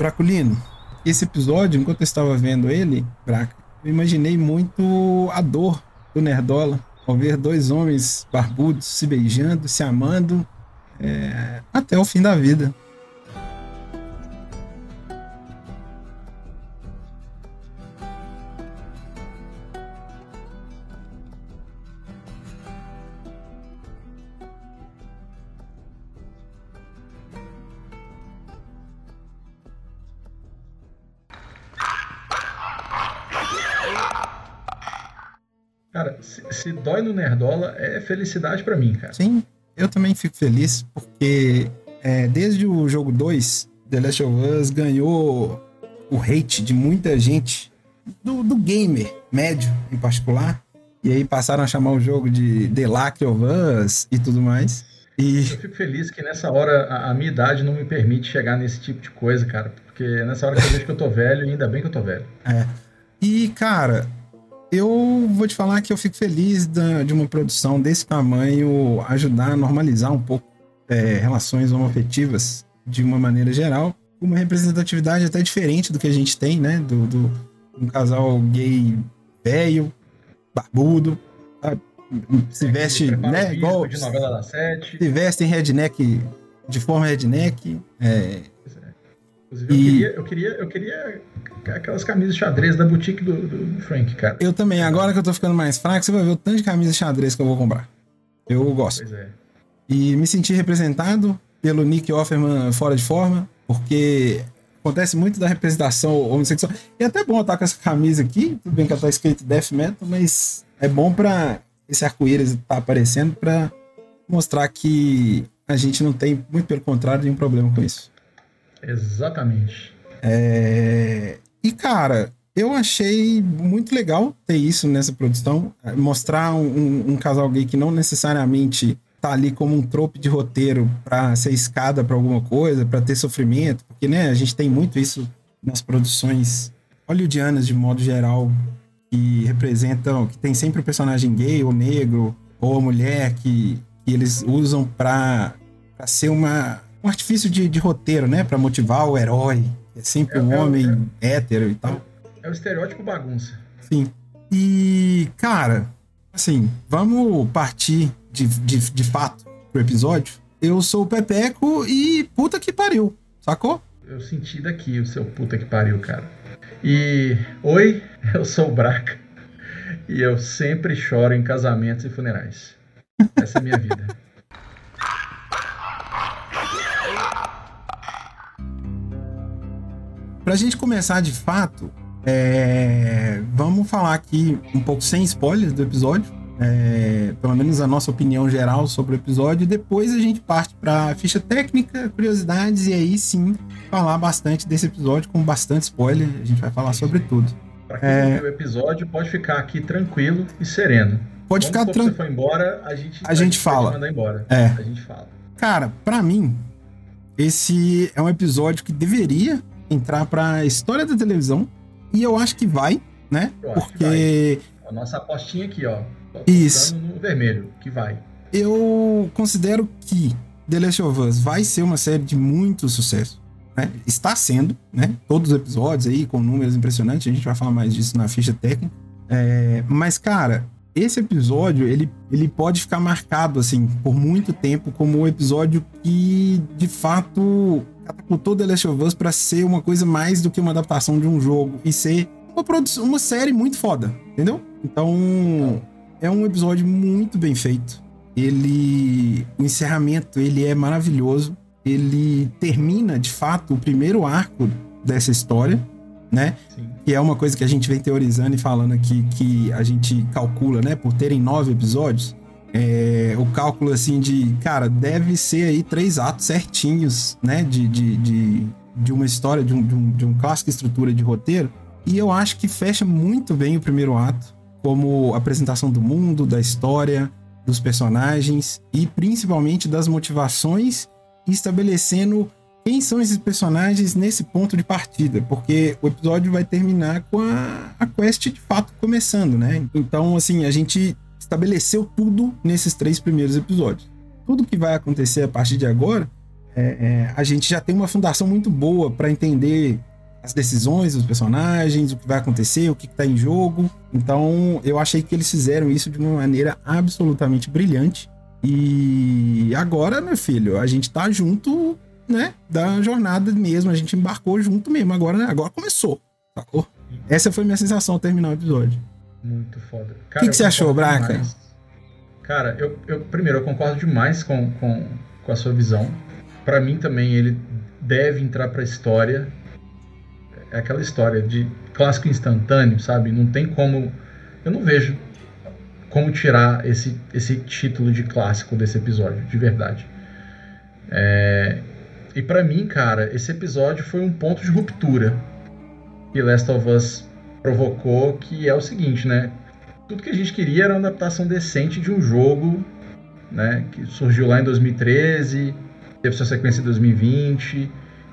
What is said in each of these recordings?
Braculino, esse episódio, enquanto eu estava vendo ele, Braca, eu imaginei muito a dor do Nerdola ao ver dois homens barbudos se beijando, se amando, é, até o fim da vida. Nerdola, é felicidade para mim, cara. Sim, eu também fico feliz porque é, desde o jogo 2, The Last of Us ganhou o hate de muita gente, do, do gamer médio em particular. E aí passaram a chamar o jogo de The Last of Us e tudo mais. E... Eu fico feliz que nessa hora a, a, minha idade não me permite chegar nesse tipo de coisa, cara. Porque nessa hora que eu vejo que eu tô velho, ainda bem que eu tô velho. É. E, cara, eu vou te falar que eu fico feliz da, de uma produção desse tamanho ajudar a normalizar um pouco é, relações homoafetivas de uma maneira geral, uma representatividade até diferente do que a gente tem, né? Do, do um casal gay velho, barbudo, sabe? se veste, né? Igual sete. Se veste em redneck, de forma redneck. É, Inclusive, e... eu, queria, eu, queria, eu queria aquelas camisas xadrez da boutique do, do, Frank, cara. Eu também. Agora que eu tô ficando mais fraco, você vai ver o tanto de camisas xadrez que eu vou comprar. Eu gosto. Pois é. E me senti representado pelo Nick Offerman fora de forma, porque acontece muito da representação homossexual. E é até bom estar com essa camisa aqui, tudo bem que ela tá escrito Death Metal, mas é bom pra esse arco-íris estar tá aparecendo pra mostrar que a gente não tem, muito pelo contrário, nenhum problema com isso. Exatamente. É... E, cara, eu achei muito legal ter isso nessa produção. Mostrar um, um, casal gay que não necessariamente tá ali como um trope de roteiro para ser escada para alguma coisa, para ter sofrimento, porque, né, a gente tem muito isso nas produções hollywoodianas de modo geral, que representam, que tem sempre o um personagem gay ou negro ou a mulher que, que eles usam para ser uma um artifício de, de roteiro, né? Pra motivar o herói. É sempre é, um é, homem é, hétero e tal. É o estereótipo bagunça. Sim. E, cara, assim, vamos partir de, de, de fato pro episódio. Eu sou o Pepeco e puta que pariu, sacou? Eu senti daqui o seu puta que pariu, cara. E, oi, eu sou o Braca. E eu sempre choro em casamentos e funerais. Essa é a minha vida. Pra gente começar de fato, é... vamos falar aqui um pouco sem spoilers do episódio. É... pelo menos a nossa opinião geral sobre o episódio. E depois a gente parte pra ficha técnica, curiosidades e aí sim falar bastante desse episódio com bastante spoiler. A gente vai falar sobre tudo. Pra quem é... viu o episódio, pode ficar aqui tranquilo e sereno. Pode Quando ficar tranquilo. Se você for embora, a gente, a, a gente, gente fala. mandar embora. É. A gente fala. Cara, para mim, esse é um episódio que deveria entrar pra história da televisão. E eu acho que vai, né? Eu Porque. Vai. A nossa apostinha aqui, ó. Isso. No vermelho, que vai. Eu considero que The Last of Us vai ser uma série de muito sucesso. Né? Está sendo, né? Todos os episódios aí com números impressionantes. A gente vai falar mais disso na ficha técnica. É... Mas, cara, esse episódio ele, ele pode ficar marcado assim por muito tempo como um episódio que de fato catapultou The Last of Us para ser uma coisa mais do que uma adaptação de um jogo e ser uma produção, uma série muito foda, entendeu? Então, é um episódio muito bem feito. Ele, o encerramento, ele é maravilhoso. Ele termina, de fato, o primeiro arco dessa história, né? Sim. Que é uma coisa que a gente vem teorizando e falando aqui que a gente calcula, né? Por terem nove episódios, é, o cálculo assim de, cara, deve ser aí três atos certinhos, né? De, de, de, de uma história, de um, de, um, de um clássico estrutura de roteiro. E eu acho que fecha muito bem o primeiro ato, como apresentação do mundo, da história, dos personagens e principalmente das motivações, estabelecendo quem são esses personagens nesse ponto de partida, porque o episódio vai terminar com a, a quest de fato começando, né? Então, assim, a gente estabeleceu tudo nesses três primeiros episódios. Tudo que vai acontecer a partir de agora é, é, a gente já tem uma fundação muito boa para entender as decisões dos personagens, o que vai acontecer, o que está em jogo. Então, eu achei que eles fizeram isso de uma maneira absolutamente brilhante. E agora, meu filho, a gente tá junto, né, da jornada mesmo, a gente embarcou junto mesmo. Agora, né, agora começou, sacou? Essa foi minha sensação ao terminar o episódio. Muito foda. O que, que você achou, Braca? Demais. Cara, eu, eu primeiro eu concordo demais com, com, com a sua visão. Para mim também ele deve entrar para a história. É aquela história de clássico instantâneo, sabe? Não tem como. Eu não vejo como tirar esse, esse título de clássico desse episódio, de verdade. É, e para mim, cara, esse episódio foi um ponto de ruptura que Last of Us provocou, que é o seguinte, né? Tudo que a gente queria era uma adaptação decente de um jogo, né? Que surgiu lá em 2013, teve sua sequência em 2020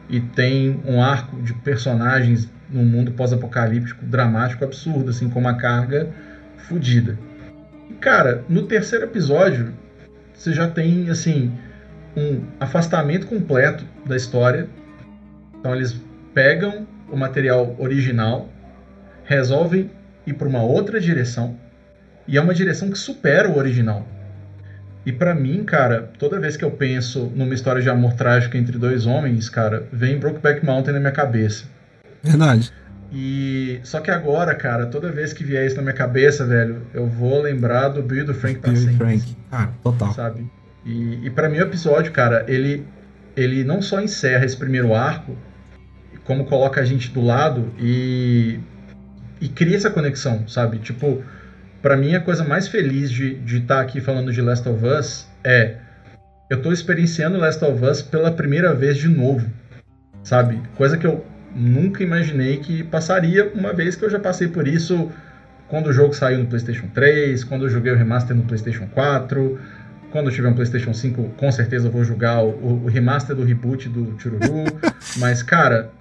e tem um arco de personagens num mundo pós-apocalíptico dramático absurdo, assim, com uma carga fodida. Cara, no terceiro episódio, você já tem, assim, um afastamento completo da história. Então eles pegam o material original, resolvem ir para uma outra direção, e é uma direção que supera o original. E para mim, cara, toda vez que eu penso numa história de amor trágico entre dois homens, cara, vem Brokeback Mountain na minha cabeça. Verdade. E só que agora, cara, toda vez que vier isso na minha cabeça, velho, eu vou lembrar do Bill do Frank Bill sempre. Frank. Ah, total. Sabe? E, e para mim o episódio, cara, ele ele não só encerra esse primeiro arco, como coloca a gente do lado e e cria essa conexão, sabe? Tipo, para mim a coisa mais feliz de estar de tá aqui falando de Last of Us é eu tô experienciando Last of Us pela primeira vez de novo, sabe? Coisa que eu nunca imaginei que passaria, uma vez que eu já passei por isso quando o jogo saiu no PlayStation 3, quando eu joguei o remaster no PlayStation 4, quando eu tiver um PlayStation 5, com certeza eu vou jogar o, o remaster do reboot do Chururu. Mas, cara,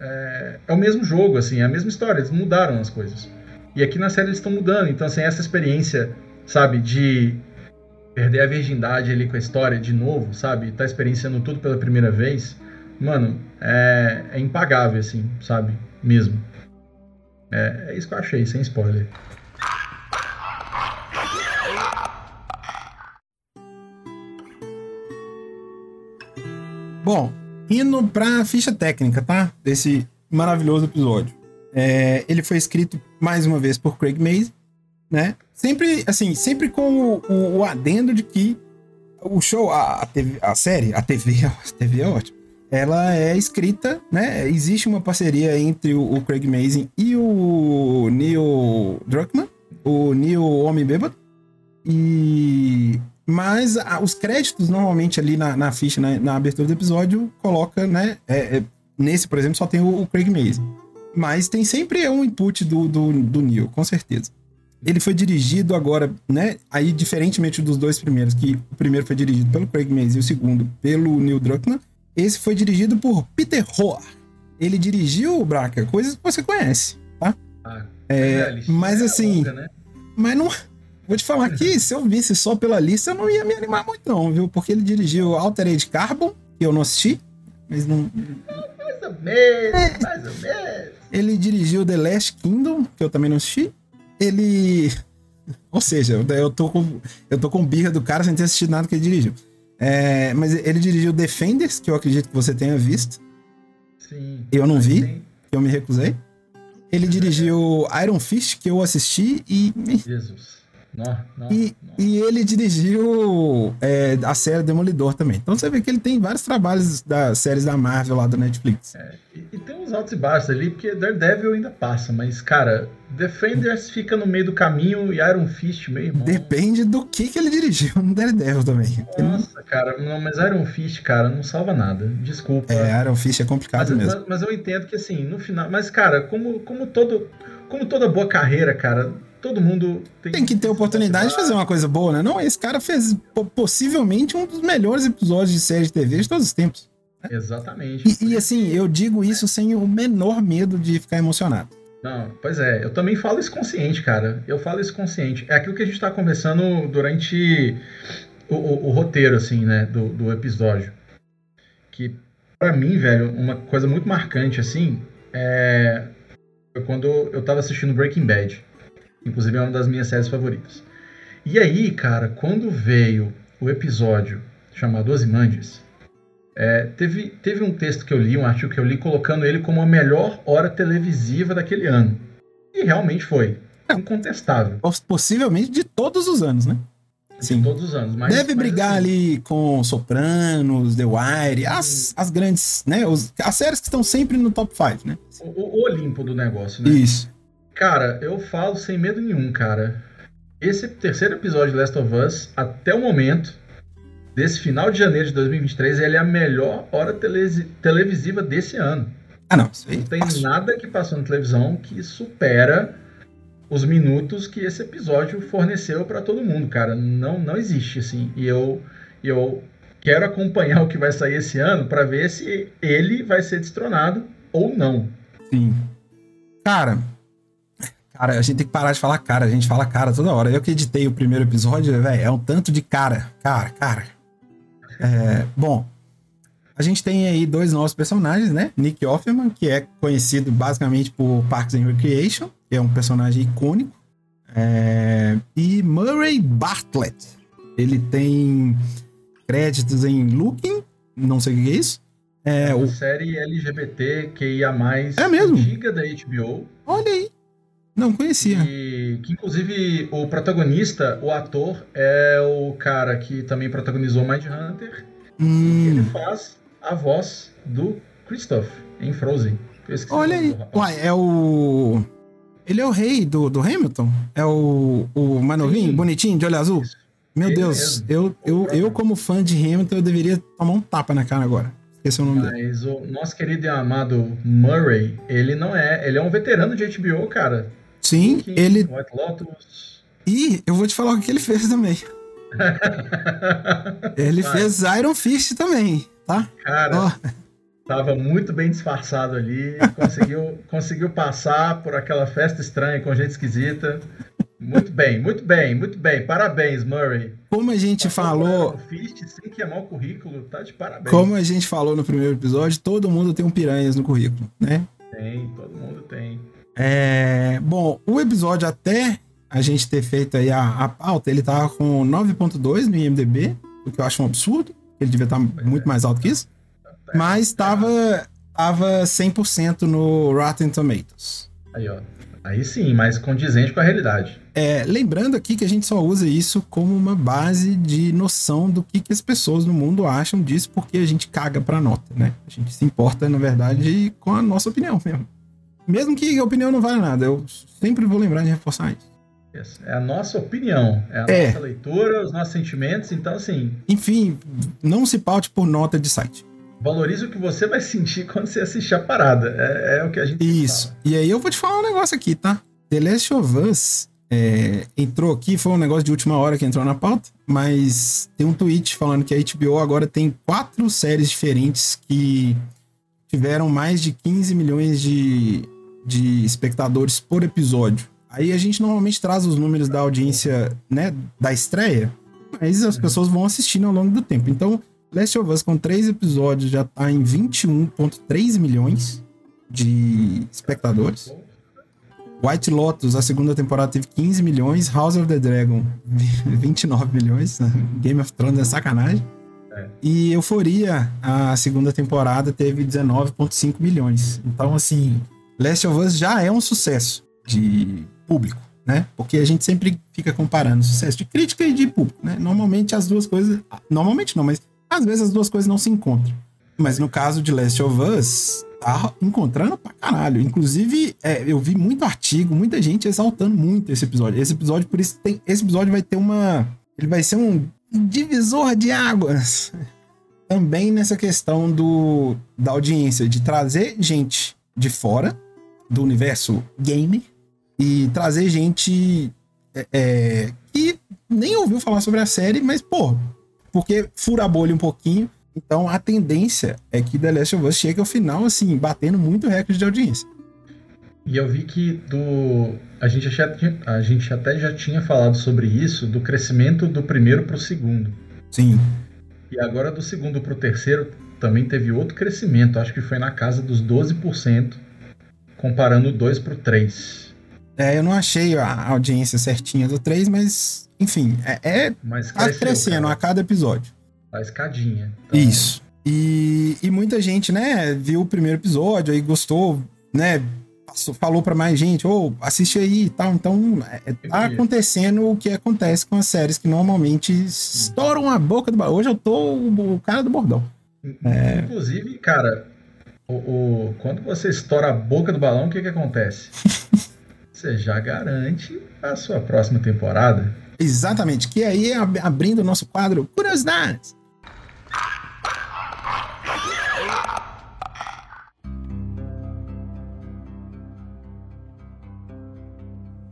é, é, o mesmo jogo, assim, é a mesma história, eles mudaram as coisas. E aqui na série eles estão mudando, então, assim, essa experiência, sabe, de perder a virgindade ali com a história de novo, sabe, tá experienciando tudo pela primeira vez, mano, é, é impagável, assim, sabe? Mesmo. É, é isso que eu achei, sem spoiler. Bom, indo pra ficha técnica, tá? Desse maravilhoso episódio. É, ele foi escrito mais uma vez por Craig Mason, né? Sempre, assim, sempre com o, o, o adendo de que o show, a, a, TV, a série, a TV, a TV é ótimo ela é escrita, né? Existe uma parceria entre o, o Craig Mazin e o Neil Druckmann, o Neil Homem Bêbado. E mas a, os créditos normalmente ali na, na ficha, na, na, abertura do episódio, coloca, né? É, é, nesse, por exemplo, só tem o, o, Craig Mazin. Mas tem sempre um input do, do, do Neil, com certeza. Ele foi dirigido agora, né? Aí, diferentemente dos dois primeiros, que o primeiro foi dirigido pelo Craig Mazin e o segundo pelo Neil Druckmann esse foi dirigido por Peter Hoare. Ele dirigiu, Braca, coisas que você conhece, tá? Ah, é, é mas assim. Longa, né? Mas não. Vou te falar que se eu visse só pela lista, eu não ia me animar muito, não, viu? Porque ele dirigiu Altered Carbon, que eu não assisti, mas não. Mais ou menos, é. mais ou menos. Ele dirigiu The Last Kingdom, que eu também não assisti. Ele. Ou seja, eu tô com, eu tô com birra do cara sem ter assistido nada que ele dirigiu. É, mas ele dirigiu Defenders, que eu acredito que você tenha visto. Sim. Eu não vi, sim. eu me recusei. Ele dirigiu Iron Fist, que eu assisti e. Jesus. Não, não, e, não. e ele dirigiu é, a série Demolidor também. Então você vê que ele tem vários trabalhos das séries da Marvel lá da Netflix. É, e, e, tem uns altos e baixos ali, porque Daredevil ainda passa, mas, cara, Defenders fica no meio do caminho e Iron Fist, meu irmão. Depende do que, que ele dirigiu no Daredevil também. Nossa, cara, não, mas Iron Fist, cara, não salva nada. Desculpa. É, Iron Fist é complicado mas, mesmo. Mas, mas eu entendo que, assim, no final. Mas, cara, como, como todo. Como toda boa carreira, cara, todo mundo tem, tem que ter oportunidade de fazer uma coisa boa, né? Não, esse cara fez possivelmente um dos melhores episódios de série de TV de todos os tempos. Né? Exatamente. E, e, assim, eu digo isso sem o menor medo de ficar emocionado. Não, pois é, eu também falo isso consciente, cara. Eu falo isso consciente. É aquilo que a gente tá conversando durante o, o, o roteiro, assim, né, do, do episódio. que para mim, velho, uma coisa muito marcante assim é foi quando eu tava assistindo Breaking Bad. Inclusive é uma das minhas séries favoritas. E aí, cara, quando veio o episódio chamado Ozymandias, é, teve, teve um texto que eu li, um artigo que eu li, colocando ele como a melhor hora televisiva daquele ano. E realmente foi. Incontestável. Possivelmente de todos os anos, né? Sim. De todos os anos. Mas, Deve mas brigar assim, ali com Sopranos, The Wire, as, as grandes, né? Os, as séries que estão sempre no top 5, né? O, o Olimpo do negócio, né? Isso. Cara, eu falo sem medo nenhum, cara. Esse terceiro episódio de Last of Us, até o momento, desse final de janeiro de 2023, ele é a melhor hora televisiva desse ano. Ah, não. Não tem fácil. nada que passou na televisão que supera os minutos que esse episódio forneceu pra todo mundo, cara. Não, não existe, assim. E eu, eu quero acompanhar o que vai sair esse ano pra ver se ele vai ser destronado ou não. Sim. Cara, cara, a gente tem que parar de falar cara. A gente fala cara toda hora. Eu que editei o primeiro episódio, velho, é um tanto de cara. Cara, cara. É, bom, a gente tem aí dois novos personagens, né? Nick Offerman, que é conhecido basicamente por Parks and Recreation, que é um personagem icônico. É, e Murray Bartlett. Ele tem créditos em Looking, não sei o que é isso. É, uma o, série LGBT que ia mais É mesmo? antiga da HBO. olha aí. Não conhecia. E que inclusive o protagonista, o ator, é o cara que também protagonizou Mindhunter. Hum. Ele faz a voz do Christoph em Frozen. Olha aí. Uai, é o. Ele é o rei do, do Hamilton? É o, o Manovinho, Sim. bonitinho, de olho azul? Isso. Meu Ele Deus, mesmo. eu, eu, eu, como fã de Hamilton, eu deveria tomar um tapa na cara agora. Esqueci o nome dele. Mas o nosso querido e amado Murray, ele não é. Ele é um veterano de HBO, cara. Sim, ele. White Lotus. E eu vou te falar o que ele fez também. Ele Vai. fez Iron Fist também, tá? Cara, Ó, tava muito bem disfarçado ali. Conseguiu, conseguiu passar por aquela festa estranha com gente esquisita. Muito bem, muito bem, muito bem. Parabéns, Murray. como a gente falou. O Fist sem queimar o currículo, tá de parabéns. Como a gente falou no primeiro episódio, todo mundo tem um piranhas no currículo, né? Tem, todo mundo tem. É, bom, o episódio até a gente ter feito aí a, a pauta, ele tava com 9.2 no IMDB, o que eu acho um absurdo. Ele devia estar muito mais alto que isso. Mas tava, tava 100% no Rotten Tomatoes. Aí, ó. Aí sim, mas condizente com a realidade. É, lembrando aqui que a gente só usa isso como uma base de noção do que, que as pessoas no mundo acham disso, porque a gente caga pra nota, né? A gente se importa, na verdade, com a nossa opinião mesmo. Mesmo que a opinião não valha nada, eu sempre vou lembrar de reforçar isso. É a nossa opinião, é a É. nossa leitura, os nossos sentimentos. Então, assim, Enfim, não se paute por nota de site. valorize o que você vai sentir quando você assistir a parada. É, é o que a gente Isso. fala. E aí eu vou te falar um negócio aqui, tá? The Last of Us é, entrou aqui, foi um negócio de última hora que entrou na pauta, mas tem um tweet falando que a HBO agora tem quatro séries diferentes que tiveram mais de 15 milhões de, de espectadores por episódio. Aí a gente normalmente traz os números da audiência, né, da estreia, mas as pessoas vão assistindo ao longo do tempo. Então, Last of Us com três episódios já tá em 21,3 milhões de espectadores. White Lotus, a segunda temporada teve 15 milhões. House of the Dragon, 29 milhões. Game of Thrones é sacanagem. É. E Euforia, a segunda temporada, teve 19,5 milhões. Então, assim, Last of Us já é um sucesso de público, né? Porque a gente sempre fica comparando sucesso de crítica e de público, né? Normalmente as duas coisas. Normalmente não, mas às vezes as duas coisas não se encontram. Mas no caso de Last of Us, tá encontrando pra caralho. Inclusive, é, eu vi muito artigo, muita gente exaltando muito esse episódio. Esse episódio, por isso, tem. Esse episódio vai ter uma. Ele vai ser um divisor de águas. Também nessa questão do, da audiência, de trazer gente de fora do universo game e trazer gente é, é, que nem ouviu falar sobre a série, mas, pô, porque fura a bolha um pouquinho. Então a tendência é que The Last of Us chegue ao final, assim, batendo muito recorde de audiência. E eu vi que do. A gente, já a gente até já tinha falado sobre isso, do crescimento do primeiro pro segundo. Sim. E agora do segundo pro terceiro também teve outro crescimento, acho que foi na casa dos 12%, comparando o 2 pro 3. É, eu não achei a audiência certinha do 3, mas enfim, é, é Mas tá cresceu, crescendo cara. a cada episódio. A escadinha. Então, Isso. E, e muita gente, né, viu o primeiro episódio aí gostou, né, falou pra mais gente, ô, assiste aí e tal. Então, é, tá Entendi. acontecendo o que acontece com as séries que normalmente estouram a boca do... Hoje eu tô o, o cara do bordão. É. Inclusive, cara, o, o- quando você estoura a boca do balão, o que que acontece? você já garante a sua próxima temporada. Exatamente, que aí é ab- abrindo o nosso quadro Curiosidades.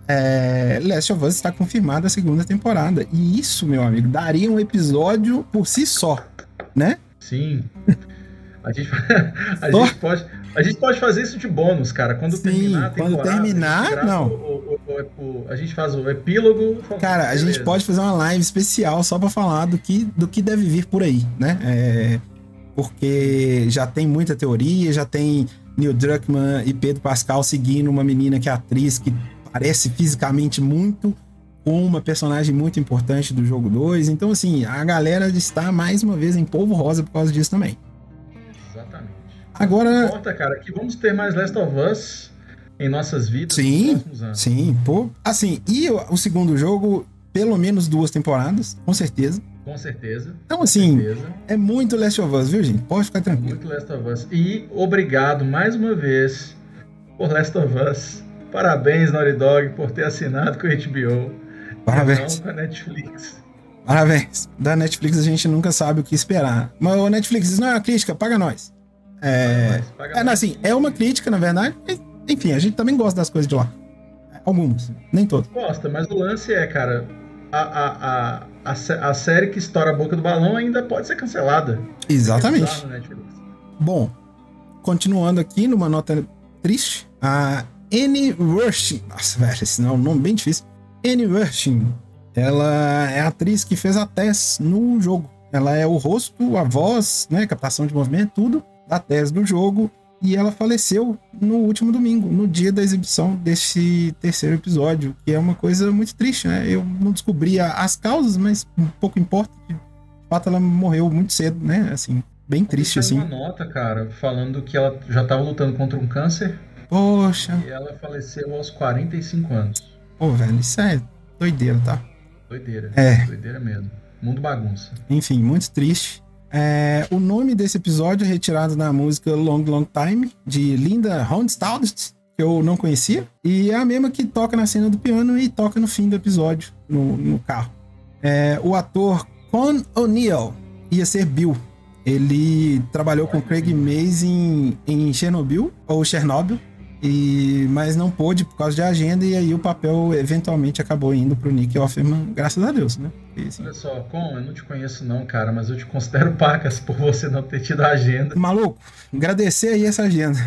É, Last of Us está confirmada a segunda temporada. E isso, meu amigo, daria um episódio por si só, né? Sim. A gente, a Só? gente pode, a gente pode fazer isso de bônus, cara. Quando Sim, terminar a quando temporada, terminar, a não. o- o- o- a gente faz o epílogo. Cara, a gente pode fazer uma live especial só pra falar do que, do que deve vir por aí, né? É, porque já tem muita teoria, já tem Neil Druckmann e Pedro Pascal seguindo uma menina que é atriz que parece fisicamente muito com uma personagem muito importante do jogo 2. Então, assim, a galera está mais uma vez em polvo rosa por causa disso também. Agora, Importa, cara, que vamos ter mais Last of Us em nossas vidas Sim, nos próximos anos. sim, pô. Assim, e o, segundo jogo, pelo menos duas temporadas, com certeza. Com certeza. Então, assim, certeza. é muito Last of Us, viu, gente? Pode ficar tranquilo. Muito Last of Us. E obrigado mais uma vez por Last of Us. Parabéns, Naughty Dog, por ter assinado com a HBO. Parabéns. Com a Netflix. Parabéns. Da Netflix a gente nunca sabe o que esperar. Mas o Netflix, isso não é uma crítica, paga nós. É, é, assim, é uma crítica, na verdade. mas, Enfim, a gente também gosta das coisas de lá. Algumas, nem todas. Gosta, mas o lance é, cara, a, a, a, a, sé- a série que estoura a boca do balão ainda pode ser cancelada. Exatamente. Bizarro, Netflix. Bom, continuando aqui numa nota triste, a Annie Rushing. Nossa, velho, esse não é um nome bem difícil. Annie Rushing. Ela é a atriz que fez a Tess no jogo. Ela é o rosto, a voz, né, captação de movimento, tudo da Tess do jogo. E ela faleceu no último domingo, no dia da exibição desse terceiro episódio, que é uma coisa muito triste, né? Eu não descobri as causas, mas pouco importa. De fato, ela morreu muito cedo, né? Assim, bem triste, assim. uma nota, cara, falando que ela já estava lutando contra um câncer Poxa, e ela faleceu aos 45 anos. pô, velho, isso é doideira, tá? Doideira. É. Doideira mesmo. Mundo bagunça. Enfim, muito triste. É, o nome desse episódio é retirado da música Long Long Time, de Linda Ronstadt, que eu não conhecia. E é a mesma que toca na cena do piano e toca no fim do episódio, no, no carro. É, o ator Con O'Neill ia ser Bill. Ele trabalhou com Craig Mazin em Chernobyl, ou Chernobyl, e, mas não pôde por causa de agenda, e aí o papel eventualmente acabou indo pro Nick Offerman, graças a Deus, né? Olha só, Com, eu não te conheço não, cara, mas eu te considero pacas por você não ter tido a agenda. Maluco, agradecer aí essa agenda.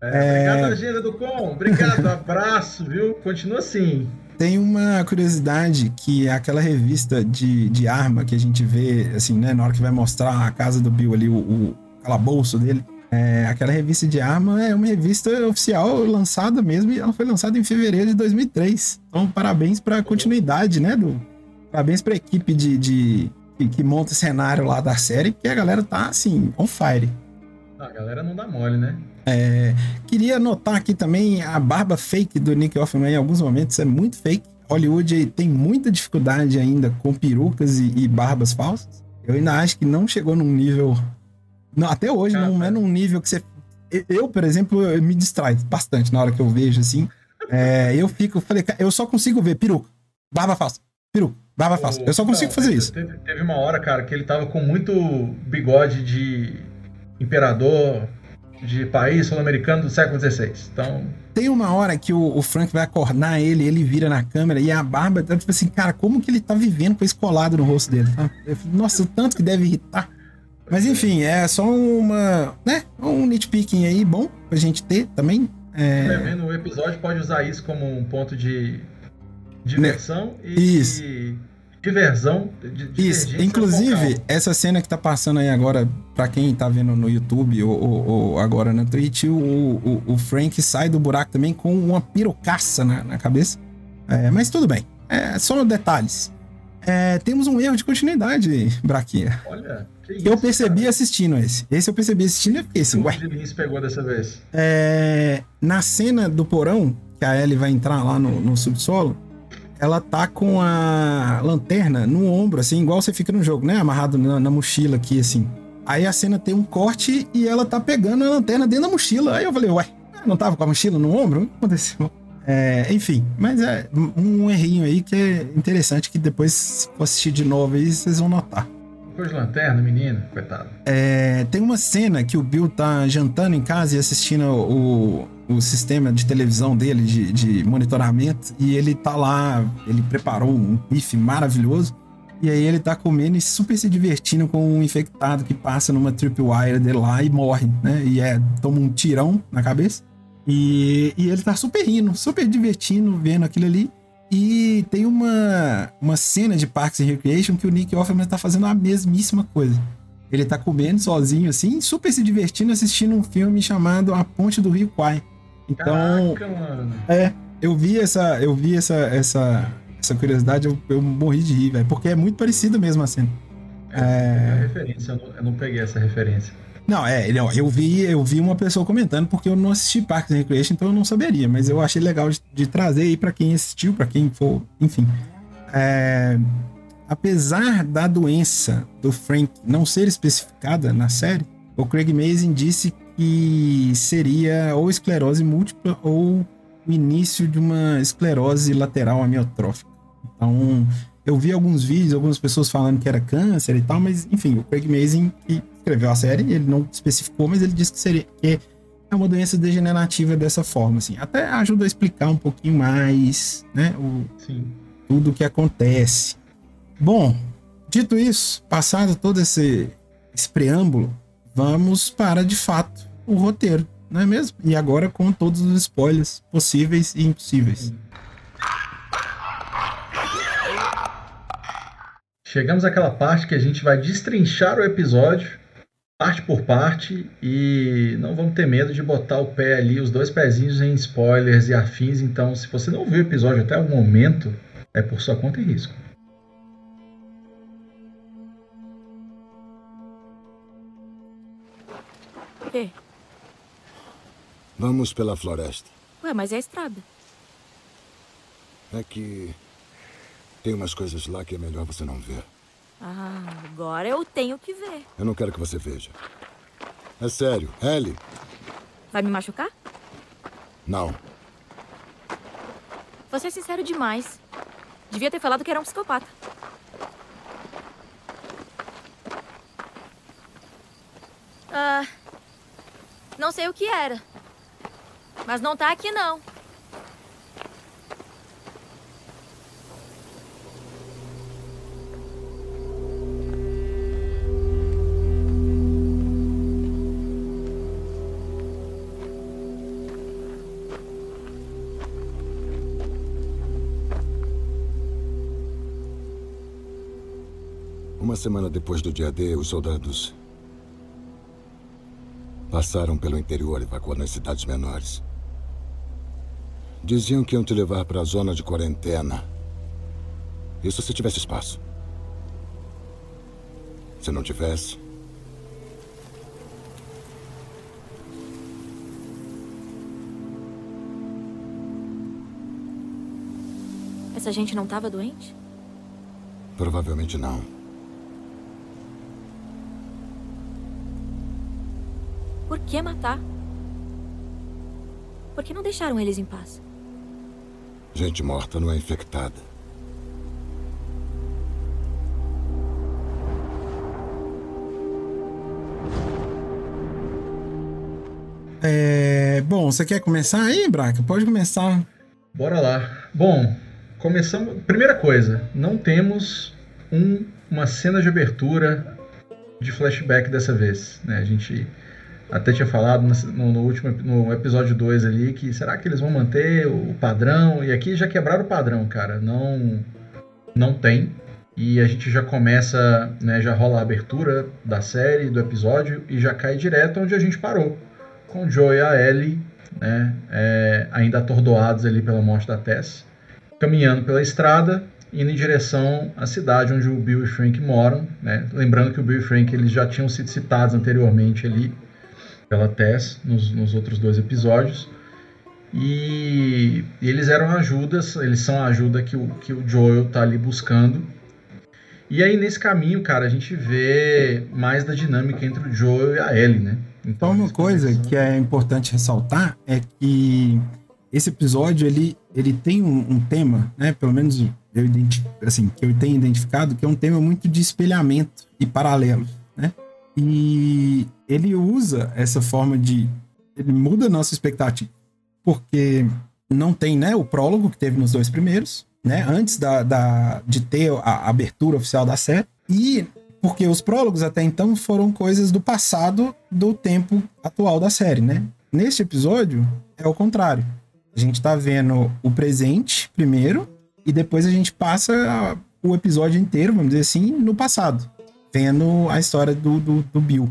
É, Obrigado, agenda do Com. Obrigado, abraço, viu? Continua assim. Tem uma curiosidade que é aquela revista de, de arma que a gente vê, assim, né, na hora que vai mostrar a casa do Bill ali, o, o calabouço dele. É, aquela revista de arma é uma revista oficial lançada mesmo e ela foi lançada em fevereiro de 2003. Então, parabéns para a continuidade, né? Do, parabéns para a equipe de, de que, que monta o cenário lá da série, que a galera tá assim, on fire. A galera não dá mole, né? Queria notar aqui também a barba fake do Nick Offerman em alguns momentos é muito fake. Hollywood tem muita dificuldade ainda com perucas e, e barbas falsas. Eu ainda acho que não chegou num nível. Não, até hoje Cara, não é num nível que você. Eu, por exemplo, eu me distrai bastante na hora que eu vejo assim. É, eu fico, falei, eu só consigo ver peruca, barba falsa, peruca, barba falsa. Eu só consigo Não, fazer isso. Teve, teve uma hora, cara, que ele tava com muito bigode de imperador de país sul-americano do século XVI. Então, Tem uma hora que o, o Frank vai acordar ele, ele vira na câmera e a barba, tá, tipo assim, cara, como que ele tá vivendo com esse colado no rosto dele? Tá? Nossa, o tanto que deve irritar. Mas enfim, é só uma, né, um nitpicking aí bom pra gente ter também. é... É, vendo, o episódio pode usar isso como um ponto de diversão e, Isso. e, diversão. Isso, inclusive, vocal. essa cena que tá passando aí agora, pra quem tá vendo no YouTube ou, ou, ou agora na Twitch, o, o, o, Frank sai do buraco também com uma pirocaça na, na cabeça. É, mas tudo bem, é só detalhes. É, temos um erro de continuidade, Braquinha. Olha, que isso, Eu percebi cara. assistindo esse. Esse eu percebi assistindo e fiquei assim, ué. O pegou dessa vez. É, na cena do porão, que a Ellie vai entrar lá no, no subsolo, ela tá com a lanterna no ombro, assim, igual você fica no jogo, né? Amarrado na, na, mochila aqui, assim. Aí a cena tem um corte e ela tá pegando a lanterna dentro da mochila. Aí eu falei, ué, não tava com a mochila no ombro? O que aconteceu? É, enfim, mas é um errinho aí que é interessante que depois, se for assistir de novo aí, vocês vão notar. Depois de lanterna, menino, coitado. É, tem uma cena que o Bill tá jantando em casa e assistindo o, o sistema de televisão dele, de, de monitoramento, e ele tá lá, ele preparou um bife maravilhoso, e aí ele tá comendo e super se divertindo com um infectado que passa numa tripwire dele lá e morre, né? E é, toma um tirão na cabeça. E, e ele tá super rindo, super divertindo vendo aquilo ali. E tem uma, uma cena de Parks and Recreation que o Nick Offerman tá fazendo a mesmíssima coisa. Ele tá comendo sozinho, assim, super se divertindo, assistindo um filme chamado A Ponte do Rio Kwai. Então, Caraca, mano. é, eu vi essa, eu vi essa, essa, essa curiosidade, eu, eu morri de rir, velho, porque é muito parecido mesmo a cena. É, é... é referência, eu não, eu não, peguei essa referência. Não, é, não, eu vi, eu vi uma pessoa comentando porque eu não assisti Parks and Recreation, então eu não saberia, mas eu achei legal de, de trazer aí para quem assistiu, para quem for, enfim. É, apesar da doença do Frank não ser especificada na série, o Craig Mazin disse que seria ou esclerose múltipla ou o início de uma esclerose lateral amiotrófica. Então, eu vi alguns vídeos, algumas pessoas falando que era câncer e tal, mas enfim, o Craig Mazin que escreveu a série, ele não especificou, mas ele disse que seria que é uma doença degenerativa dessa forma, assim. Até ajuda a explicar um pouquinho mais, né, o Sim. tudo o que acontece. Bom, dito isso, passado todo esse, esse preâmbulo, vamos para de fato o roteiro, não é mesmo? E agora com todos os spoilers possíveis e impossíveis. Chegamos àquela parte que a gente vai destrinchar o episódio, parte por parte, e não vamos ter medo de botar o pé ali, os dois pezinhos em spoilers e afins. Então, se você não viu o episódio até o momento, é por sua conta e risco. Ei. Vamos pela floresta. Ué, mas é a estrada. É que tem umas coisas lá que é melhor você não ver. Ah, agora eu tenho que ver. Eu não quero que você veja. É sério, Ellie. Vai me machucar? Não. Você é sincero demais. Devia ter falado que era um psicopata. Ah. Não sei o que era. Mas não tá aqui, não. Uma semana depois do dia D, os soldados passaram pelo interior, evacuando as cidades menores. Diziam que iam te levar para a zona de quarentena. Isso se tivesse espaço. Se não tivesse. Essa gente não estava doente? Provavelmente não. Por que matar? Por que não deixaram eles em paz? Gente morta não é infectada. É, bom, você quer começar aí, Braca? Pode começar. Bora lá. Bom, começamos. Primeira coisa, não temos um, uma cena de abertura de flashback dessa vez. Né? A gente até tinha falado no, no, último no episódio 2 ali que será que eles vão manter o padrão? E aqui já quebraram o padrão, cara. Não não tem. e a gente já começa, né, já rola a abertura da série, do episódio, e já cai direto onde a gente parou, com Joe e a Ellie, né, é, ainda atordoados ali pela morte da Tess, caminhando pela estrada, indo em direção à cidade onde o Bill e Frank moram, né, lembrando que o Bill e Frank eles já tinham sido citados anteriormente ali pela Tess nos, nos outros dois episódios, e, eles eram ajudas, eles são a ajuda que o, que o Joel tá ali buscando, e aí, nesse caminho, cara, a gente vê mais da dinâmica entre o Joel e a Ellie, né? Então, uma coisa que é importante ressaltar é que esse episódio, ele, ele tem um, um tema, né? Pelo menos eu assim, que eu tenho identificado, que é um tema muito de espelhamento e paralelo, né? E ele usa essa forma de... Ele muda a nossa expectativa, porque não tem, né, o prólogo que teve nos dois primeiros, né? Antes da, da, de ter a abertura oficial da série. E porque os prólogos até então foram coisas do passado do tempo atual da série, né? Neste episódio é o contrário. A gente tá vendo o presente primeiro e depois a gente passa o episódio inteiro, vamos dizer assim, no passado, vendo a história do, do, do Bill.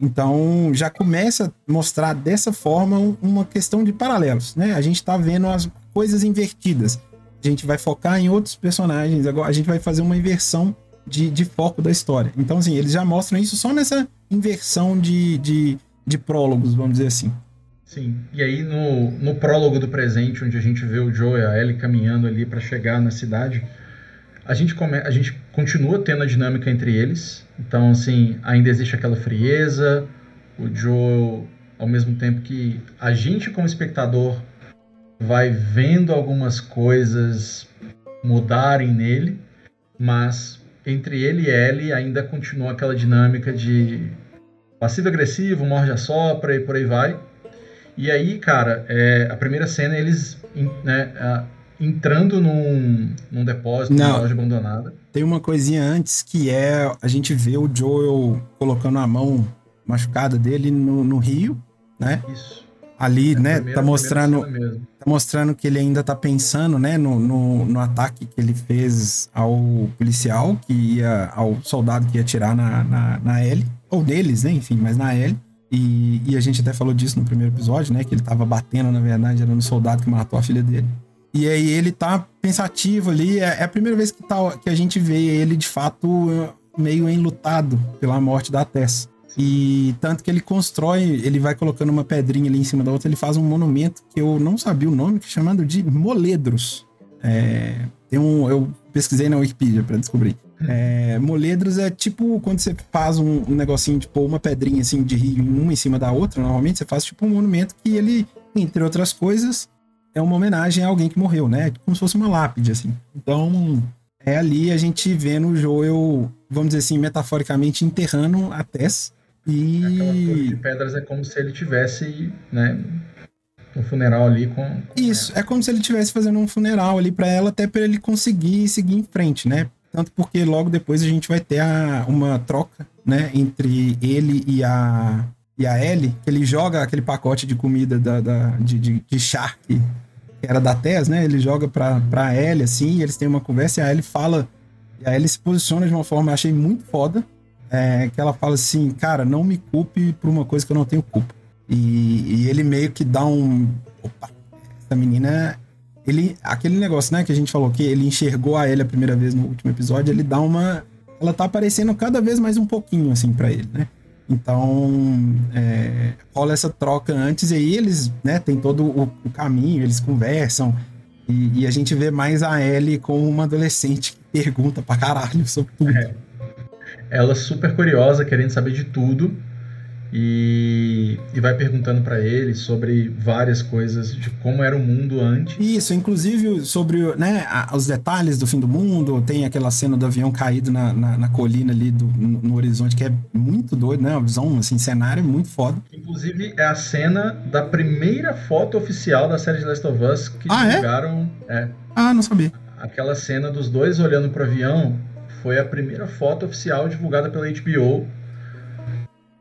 Então já começa a mostrar dessa forma uma questão de paralelos, né? A gente tá vendo as coisas invertidas a gente vai focar em outros personagens, agora a gente vai fazer uma inversão de, de foco da história. Então, assim, eles já mostram isso só nessa inversão de, de, de prólogos, vamos dizer assim. Sim, e aí no, no prólogo do presente, onde a gente vê o Joe e a Ellie caminhando ali para chegar na cidade, a gente, come, a gente continua tendo a dinâmica entre eles. Então, assim, ainda existe aquela frieza, o Joe, ao mesmo tempo que a gente, como espectador, vai vendo algumas coisas mudarem nele, mas entre ele e Ellie ainda continua aquela dinâmica de passivo-agressivo, morde a sopra e por aí vai. E aí, cara, é, a primeira cena eles né, entrando num, num depósito, Não, numa loja abandonada. Tem uma coisinha antes que é a gente vê o Joel colocando a mão machucada dele no, no rio, né? Isso ali, é né? Primeira, tá mostrando, tá mostrando que ele ainda tá pensando, né, no, no, no, ataque que ele fez ao policial que ia, ao soldado que ia atirar na, na, na L, ou deles, né, enfim, mas na L. E, e a gente até falou disso no primeiro episódio, né, que ele tava batendo, na verdade, era no soldado que matou a filha dele. E aí ele tá pensativo ali, é, é a primeira vez que, tá, que a gente vê ele de fato meio enlutado pela morte da Tess. E tanto que ele constrói, ele vai colocando uma pedrinha ali em cima da outra, ele faz um monumento que eu não sabia o nome, é chamado de Moledros. É, tem um, eu pesquisei na Wikipedia para descobrir. É, moledros é tipo quando você faz um, um negocinho, tipo uma pedrinha assim de rio, uma em cima da outra, normalmente você faz tipo um monumento que ele, entre outras coisas, é uma homenagem a alguém que morreu, né? Como se fosse uma lápide, assim. Então, é ali a gente vendo o Joel, vamos dizer assim, metaforicamente enterrando a Tess e. Aquela de pedras é como se ele tivesse, né? Um funeral ali com. com Isso, ela. é como se ele estivesse fazendo um funeral ali para ela, até para ele conseguir seguir em frente, né? Tanto porque logo depois a gente vai ter a, uma troca, né? Entre ele e a, e a Ellie, que ele joga aquele pacote de comida da, da de, de, de Shark, que era da Tess, né? Ele joga pra, pra Ellie, assim, e eles têm uma conversa e a Ellie fala. E a Ellie se posiciona de uma forma, eu achei muito foda, é, que ela fala assim, cara, não me culpe por uma coisa que eu não tenho culpa. E, e ele meio que dá um. Opa, essa menina. Ele, aquele negócio, né, que a gente falou que ele enxergou a ele a primeira vez no último episódio, ele dá uma. Ela tá aparecendo cada vez mais um pouquinho, assim, para ele, né? Então, é, rola essa troca antes, e aí eles, né, tem todo o, o caminho, eles conversam, e, e, a gente vê mais a Ellie como uma adolescente que pergunta pra caralho sobre tudo. É ela super curiosa, querendo saber de tudo. E, e vai perguntando para ele sobre várias coisas de como era o mundo antes. Isso, inclusive sobre né, os detalhes do fim do mundo. Tem aquela cena do avião caído na, na, na colina ali do, no, no, horizonte, que é muito doido, né? A visão, assim, cenário é muito foda. Inclusive, é a cena da primeira foto oficial da série de Last of Us que ah, é? divulgaram. É? é? Ah, não sabia. Aquela cena dos dois olhando pro avião foi a primeira foto oficial divulgada pela HBO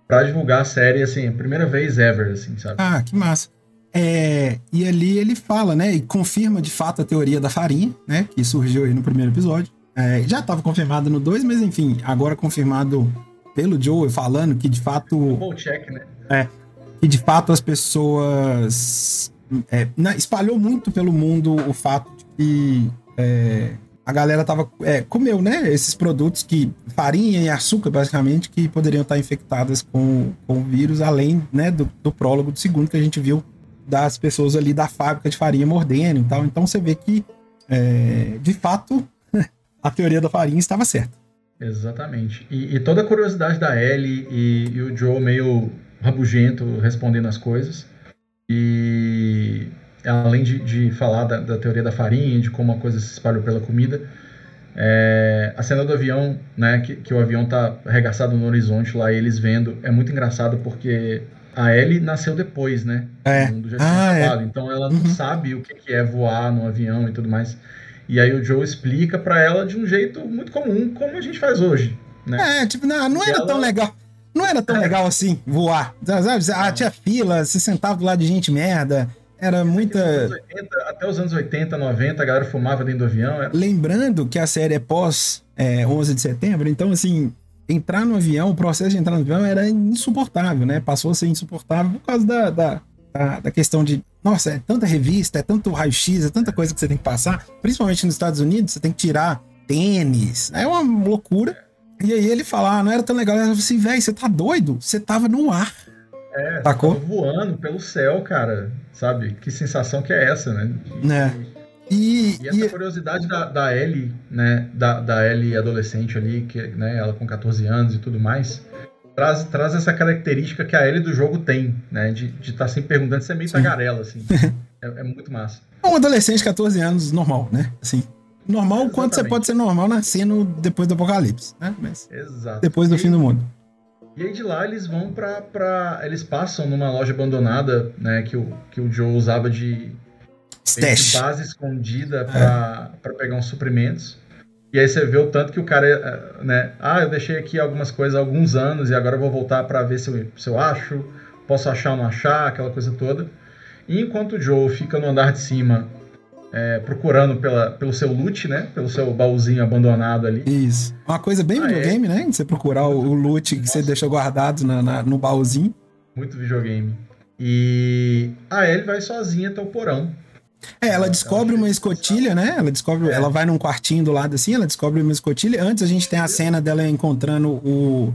para divulgar a série, assim, a primeira vez ever, assim, sabe? Ah, que massa. É, e ali ele fala, né, e confirma de fato a teoria da farinha, né, que surgiu aí no primeiro episódio. É, já estava confirmado no 2, mas enfim, agora confirmado pelo Joe falando que de fato. Bom check, né? É. Que de fato as pessoas. É, espalhou muito pelo mundo o fato de que é, a galera tava. É, comeu, né? Esses produtos que. farinha e açúcar, basicamente, que poderiam estar infectadas com, com o vírus, além né, do, do prólogo do segundo que a gente viu das pessoas ali da fábrica de farinha mordendo e tal. Então você vê que, é, de fato, a teoria da farinha estava certa. Exatamente. E, e toda a curiosidade da Ellie e, e, o Joe meio rabugento respondendo as coisas. E além de, de falar da, da, teoria da farinha, de como a coisa se espalhou pela comida, é, a cena do avião, né, que, que o avião tá arregaçado no horizonte lá, eles vendo, é muito engraçado porque a Ellie nasceu depois, né? É. O mundo já tinha ah, acabado, é. então ela não uhum. sabe o que é voar no avião e tudo mais. E aí o Joe explica para ela de um jeito muito comum, como a gente faz hoje. Né? É, tipo, não, não era ela... tão legal. Não era tão é. legal assim, voar. Sabe? Ah, tinha fila, se sentava do lado de gente merda. Era muita. Os 80, até os anos 80, 90, a galera fumava dentro do avião. Era... Lembrando que a série é pós é, 11 de setembro, então, assim, entrar no avião, o processo de entrar no avião era insuportável, né? Passou a ser insuportável por causa da, da, da, da questão de nossa, é tanta revista, é tanto raio-x, é tanta coisa que você tem que passar. Principalmente nos Estados Unidos, você tem que tirar tênis. É uma loucura. E aí ele fala, ah, não era tão legal. Ele falou assim, velho, você tá doido? Você tava no ar. É, Sacou? Tava voando pelo céu, cara. Sabe? Que sensação que é essa, né? né? E, e essa e... curiosidade da, da Ellie, né? Da, da Ellie adolescente ali, que, né? Ela com 14 anos e tudo mais traz, traz essa característica que a L do jogo tem, né? De estar tá sempre perguntando se é meio Sim. tagarela, assim. é, é, muito massa. Um adolescente de 14 anos normal, né? Assim. Normal Exatamente. quanto você pode ser normal nascendo depois do apocalipse, né? Mas Exato. depois do e, fim do mundo. E aí de lá eles vão pra, pra. Eles passam numa loja abandonada, né? Que o, que o Joe usava de. Stash. base escondida para é. pegar uns suprimentos. E aí você vê o tanto que o cara, eh, né? Ah, eu deixei aqui algumas coisas há alguns anos e agora eu vou voltar para ver se eu, se eu acho, posso achar ou não achar, aquela coisa toda. E enquanto o Joe fica no andar de cima é, procurando pela, pelo seu loot, né? Pelo seu baúzinho abandonado ali. Isso. Uma coisa bem ah, videogame, é. né? Você procurar o, o loot que Nossa. você deixou guardado na, na, no baúzinho. Muito videogame. E a Ellie vai sozinha até o porão. É, ela descobre uma escotilha, né? Ela descobre, é. ela vai num quartinho do lado assim, ela descobre uma escotilha. Antes a gente tem a cena dela encontrando o,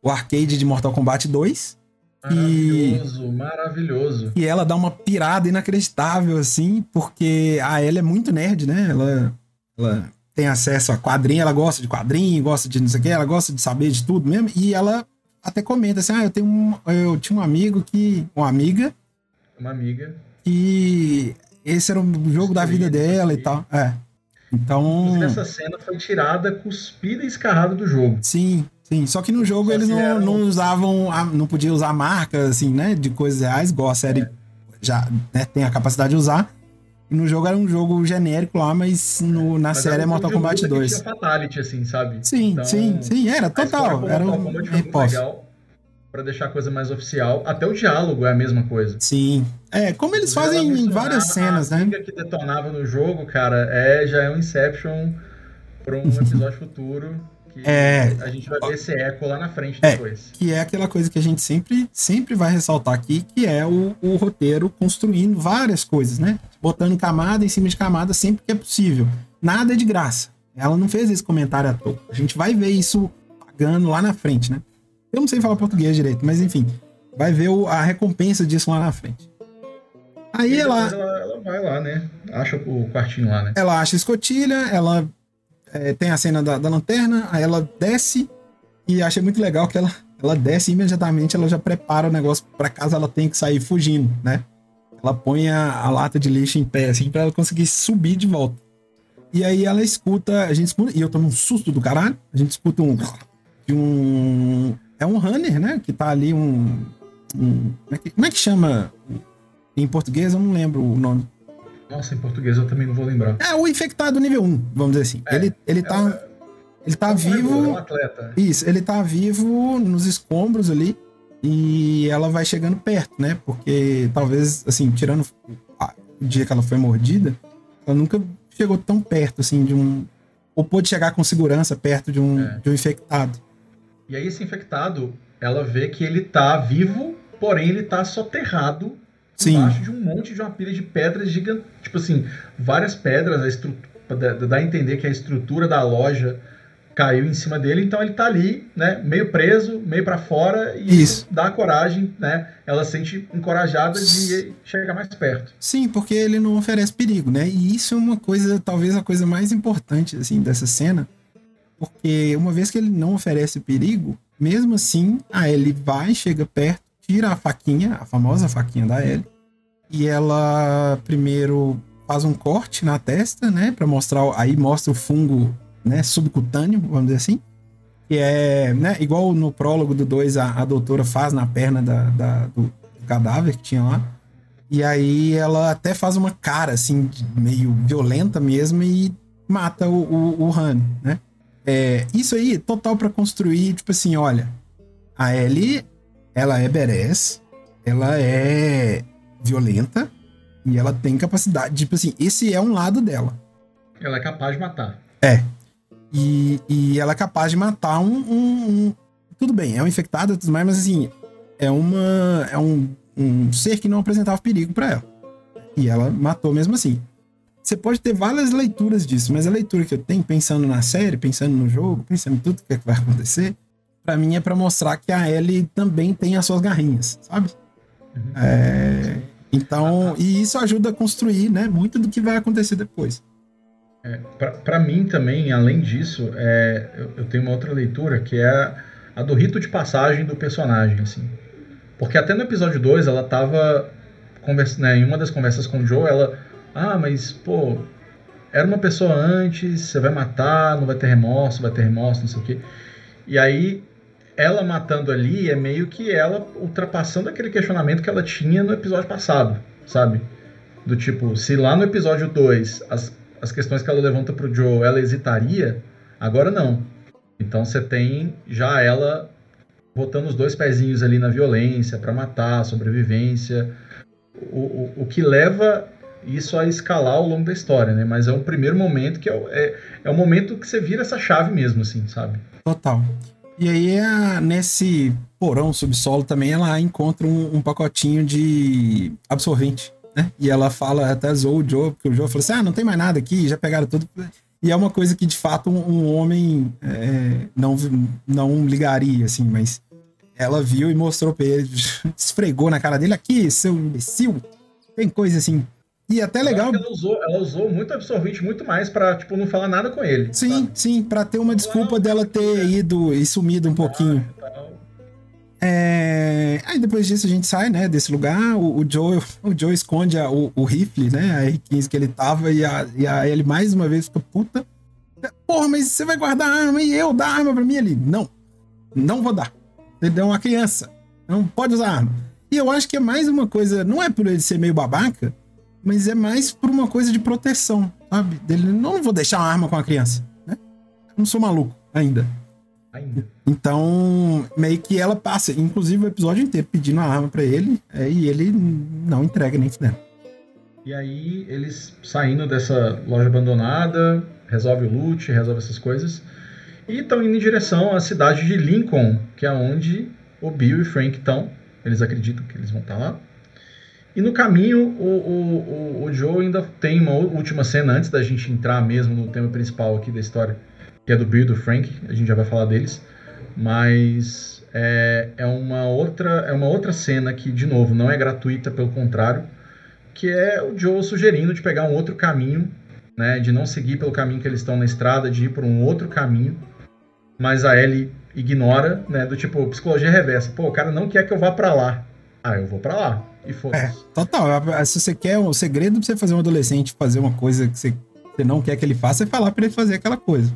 o arcade de Mortal Kombat 2. Maravilhoso, e, maravilhoso. E ela dá uma pirada inacreditável, assim, porque a ela é muito nerd, né? Ela, ela tem acesso a quadrinho, ela gosta de quadrinho, gosta de não sei o que, ela gosta de saber de tudo mesmo. E ela até comenta assim: ah, eu tenho um, eu tinha um amigo que. Uma amiga. Uma amiga. Que esse era o jogo da vida dela e tal. É. Então. Essa cena foi tirada, cuspida e escarrada do jogo. Sim, sim. Só que no jogo eles não, não usavam. Não podia usar marcas, assim, né? De coisas reais, igual a série é. já né, tem a capacidade de usar. E no jogo era um jogo genérico lá, mas no, na mas série é Mortal Kombat 2. Tinha Fatality, assim, sabe? Sim, então, sim, sim. Era total. Era um. Legal para deixar a coisa mais oficial. Até o diálogo é a mesma coisa. Sim. É, como eles fazem em várias cenas, a né? A que detonava no jogo, cara, é já é um Inception para um episódio futuro. Que é, a gente vai ver esse eco lá na frente é, depois. Que é aquela coisa que a gente sempre, sempre vai ressaltar aqui, que é o, o roteiro construindo várias coisas, né? Botando camada em cima de camada sempre que é possível. Nada é de graça. Ela não fez esse comentário à toa. A gente vai ver isso pagando lá na frente, né? Eu não sei falar português direito, mas enfim, vai ver o, a recompensa disso lá na frente. Aí ela, ela, ela. vai lá, né? Acha o quartinho lá, né? Ela acha a escotilha, ela é, tem a cena da, da, lanterna, aí ela desce e achei muito legal que ela, ela desce imediatamente, ela já prepara o negócio para caso ela tenha que sair fugindo, né? Ela põe a, a lata de lixo em pé, assim, pra ela conseguir subir de volta. E aí ela escuta, a gente escuta, e eu tô num susto do caralho, a gente escuta um. De um é um runner, né? Que tá ali um. um como, é que, como, é que, chama? Em português eu não lembro o nome. Nossa, em português eu também não vou lembrar. É o infectado nível 1, vamos dizer assim. É, ele, ele tá. É, ele tá é vivo. É um atleta. Isso, ele tá vivo nos escombros ali. E ela vai chegando perto, né? Porque talvez, assim, tirando o dia que ela foi mordida, ela nunca chegou tão perto, assim, de um ou pôde chegar com segurança perto de um, É. de um infectado. E aí esse infectado, ela vê que ele tá vivo, porém ele tá soterrado Sim. embaixo de um monte de uma pilha de pedras gigantes. Tipo assim, várias pedras, a estrutura, dá, dá a entender que a estrutura da loja caiu em cima dele, então ele tá ali, né, meio preso, meio pra fora, e isso, Isso. dá coragem, né? Ela se sente encorajada de chegar mais perto. Sim, porque ele não oferece perigo, né? E isso é uma coisa, talvez a coisa mais importante, assim, dessa cena. Porque uma vez que ele não oferece perigo, mesmo assim, a Ellie vai, chega perto, tira a faquinha, a famosa faquinha da Ellie, e ela primeiro faz um corte na testa, né? Pra mostrar, aí mostra o fungo, né, subcutâneo, vamos dizer assim. Que é, né, igual no prólogo do 2, a, a doutora faz na perna da, da- do, do cadáver que tinha lá. E aí ela até faz uma cara, assim, meio violenta mesmo e mata o, o, o Han, né? É, isso aí, total pra construir, tipo assim, olha, a Ellie, ela é berés, ela é violenta e ela tem capacidade, tipo assim, esse é um lado dela. Ela é capaz de matar. E, e ela é capaz de matar um, um- um- Tudo bem, é um infectado e tudo mais, mas assim, é uma. É um, um ser que não apresentava perigo pra ela. E ela matou mesmo assim. Você pode ter várias leituras disso, mas a leitura que eu tenho, pensando na série, pensando no jogo, pensando em tudo que, é que vai acontecer, pra mim é pra mostrar que a Ellie também tem as suas garrinhas, sabe? É, então, e isso ajuda a construir, né, muito do que vai acontecer depois. Pra- Pra mim também, além disso, é, eu, eu tenho uma outra leitura que é a do rito de passagem do personagem, assim. Porque até no episódio 2 ela tava conversa, né, em uma das conversas com o Joe, ela, ah, mas pô, era uma pessoa antes, você vai matar, não vai ter remorso, vai ter remorso, não sei o quê. E aí ela matando ali é meio que ela ultrapassando aquele questionamento que ela tinha no episódio passado, sabe? Do tipo, se lá no episódio 2 as, as questões que ela levanta pro Joe ela hesitaria, agora não. Então você tem já ela botando os dois pezinhos ali na violência, pra matar, sobrevivência. O, o, o que leva isso a escalar ao longo da história, né? Mas é um primeiro momento que é, é, é o momento que você vira essa chave mesmo, assim, sabe? Total. E aí, a- nesse porão subsolo também, ela encontra um, um pacotinho de absorvente, né? E ela fala, até zoou o Joe, porque o Joe falou assim, ah, não tem mais nada aqui, já pegaram tudo. E é uma coisa que, de fato, um, um homem é, não, não ligaria, assim, mas ela viu e mostrou pra ele, esfregou na cara dele, aqui, seu imbecil, tem coisa assim. E até legal... Ela usou, ela usou muito absorvente, muito mais pra, tipo, não falar nada com ele. Sim, sabe? sim, pra ter uma desculpa dela ter ido e sumido um pouquinho. Então, É... Aí depois disso a gente sai, né, desse lugar. O, o Joe, o Joe esconde a- o, o rifle, né, a R15 que ele tava e a, e a ele mais uma vez fica puta. Porra, mas você vai guardar a arma e eu dar a arma pra mim ali? Não, não vou dar. Ele é uma criança, não pode usar arma. E eu acho que é mais uma coisa, não é por ele ser meio babaca, mas é mais por uma coisa de proteção, sabe? Dele, não vou deixar uma arma com a criança, né? Eu não sou maluco ainda. ainda. Então, meio que ela passa, inclusive o episódio inteiro pedindo a arma pra ele, é, e ele não entrega nem fudendo. E aí, eles saindo dessa loja abandonada, resolve o loot, resolve essas coisas, e estão indo em direção à cidade de Lincoln, que é onde o Bill e Frank estão. Eles acreditam que eles vão estar lá. E no caminho, o, o, o, Joe ainda tem uma última cena antes da gente entrar mesmo no tema principal aqui da história, que é do Bill e do Frank, a gente já vai falar deles. Mas é, é, uma outra, é uma outra cena que, de novo, não é gratuita, pelo contrário, que é o Joe sugerindo de pegar um outro caminho, né, de não seguir pelo caminho que eles estão na estrada, de ir por um outro caminho, mas a Ellie ignora, né, do tipo, psicologia reversa. Pô, o cara não quer que eu vá pra lá. Ah, eu vou pra lá. E É, foda-se. total. Se você quer um segredo pra você fazer um adolescente fazer uma coisa que você, você não quer que ele faça, é falar pra ele fazer aquela coisa.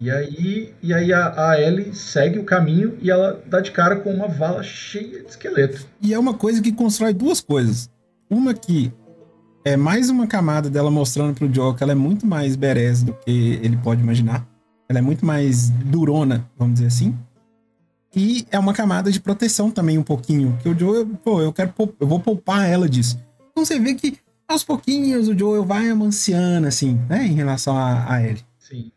E aí, e aí a, a Ellie segue o caminho e ela dá de cara com uma vala cheia de esqueleto. E é uma coisa que constrói duas coisas. Uma que é mais uma camada dela mostrando pro Joe que ela é muito mais badass do que ele pode imaginar. Ela é muito mais durona, vamos dizer assim. E é uma camada de proteção também um pouquinho. Que o Joe, pô, eu quero eu vou poupar ela disso. Então você vê que aos pouquinhos o Joe vai amanciando, assim, né? Em relação a, a Ellie. Sim.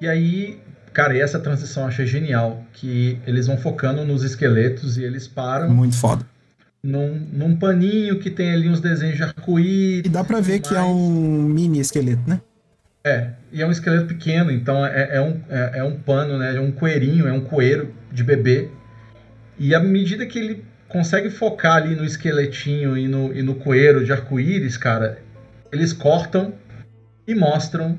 E aí, cara, e essa transição eu achei genial, que eles vão focando nos esqueletos e eles param Muito foda. num, num paninho que tem ali uns desenhos de arco-íris. E dá pra ver que é um mini esqueleto, né? É, e é um esqueleto pequeno, então é, é um, é, é um pano, né? É um coelhinho, é um coeiro de bebê. E à medida que ele consegue focar ali no esqueletinho e no, e no coeiro de arco-íris, cara, eles cortam e mostram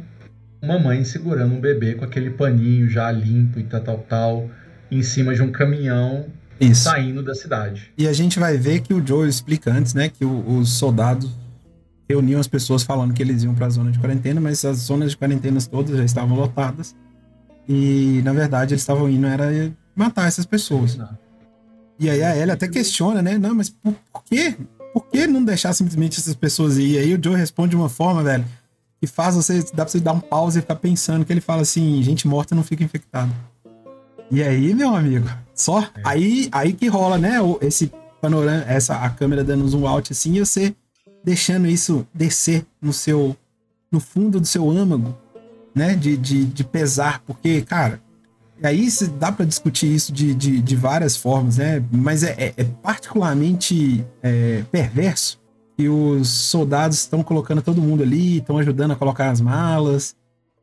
uma mãe segurando um bebê com aquele paninho já limpo e tal, tal, tal, em cima de um caminhão Isso. saindo da cidade. E a gente vai ver que o Joe explica antes, né, que o- os soldados reuniam as pessoas falando que eles iam para a zona de quarentena, mas as zonas de quarentena todas já estavam lotadas. E na verdade eles estavam indo era matar essas pessoas. Não. E aí a Ellie até questiona, né? Não, mas por, por quê? Por que não deixar simplesmente essas pessoas ir? E aí o Joe responde de uma forma, velho, que faz você. Dá pra você dar um pause e ficar pensando que ele fala assim: gente morta não fica infectada. E aí, meu amigo, só aí, aí que rola, né? Esse panorama, essa a câmera dando um zoom out assim, e você deixando isso descer no seu, no fundo do seu âmago, né? De, de, de pesar, porque, cara, e aí dá pra discutir isso de, de, de várias formas, né? Mas é, é- é particularmente é, perverso que os soldados estão colocando todo mundo ali, estão ajudando a colocar as malas,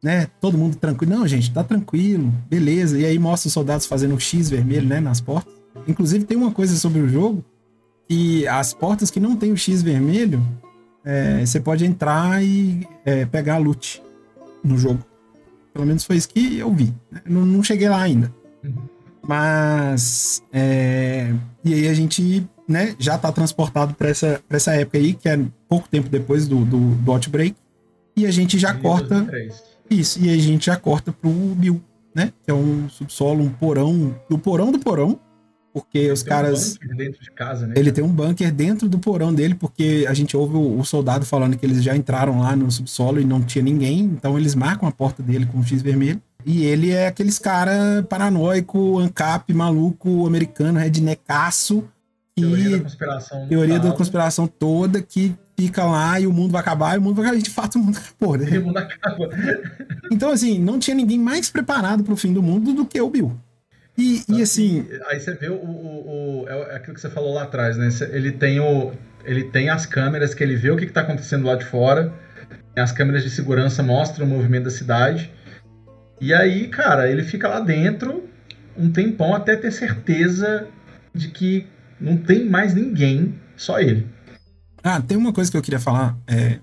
né? Todo mundo tranquilo. Não, gente, tá tranquilo, beleza. E aí mostra os soldados fazendo um X vermelho, né, nas portas. Inclusive tem uma coisa sobre o jogo que as portas que não tem o X vermelho, é, você pode entrar e é, pegar a loot no jogo. Pelo menos foi isso que eu vi. né? Não, não cheguei lá ainda. Uhum. Mas. é, e aí a gente né, já tá transportado para essa, pra essa época aí, que é pouco tempo depois do, do, do Outbreak. E a gente já corta. 2003. Isso, e a gente já corta pro Bill, né? Que é um subsolo, um porão, do porão do porão, porque os Tem um caras. bunker dentro de casa, né? Ele cara? tem um bunker dentro do porão dele, porque a gente ouve o, o soldado falando que eles já entraram lá no subsolo e não tinha ninguém, então eles marcam a porta dele com um X vermelho. E ele é aqueles cara paranoico, ancap, maluco, americano, redneckaço, Teoria da que conspiração. teoria da talo. conspiração toda, que fica lá e o mundo vai acabar, e o mundo vai acabar, e de fato o mundo acabou, né? E o mundo acaba. Então, assim, não tinha ninguém mais preparado pro fim do mundo do que o Bill. E, e assim, Aí você vê o, o, o- é aquilo que você falou lá atrás, né? Ele tem o. Ele tem as câmeras que ele vê o que, está acontecendo lá de fora. As câmeras de segurança mostram o movimento da cidade. E aí, cara, ele fica lá dentro um tempão até ter certeza de que não tem mais ninguém, só ele. Ah, tem uma coisa que eu queria falar é,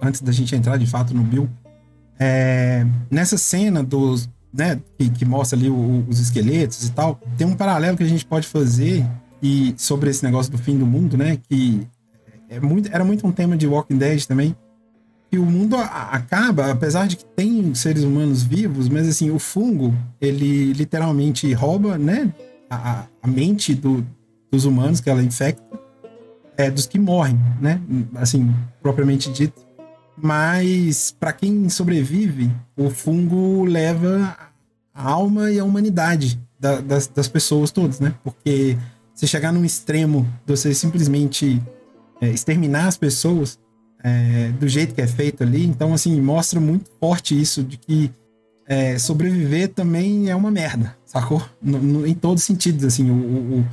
antes da gente entrar de fato no Bill. É, nessa cena dos, né, que, que mostra ali o- os esqueletos e tal, tem um paralelo que a gente pode fazer e sobre esse negócio do fim do mundo, né? Que é muito, era muito um tema de Walking Dead também. Que o mundo acaba, apesar de que tem seres humanos vivos, mas assim, o fungo, ele literalmente rouba, né? A, a- a mente do- dos humanos que ela infecta é, dos que morrem, né? Assim, propriamente dito. Mas para quem sobrevive, o fungo leva a alma e a humanidade da- das, das pessoas todas, né? Porque se chegar num extremo de você simplesmente é, exterminar as pessoas é, do jeito que é feito ali, então assim mostra muito forte isso de que é, sobreviver também é uma merda, sacou? No- no- em todos os sentidos, assim, o, o-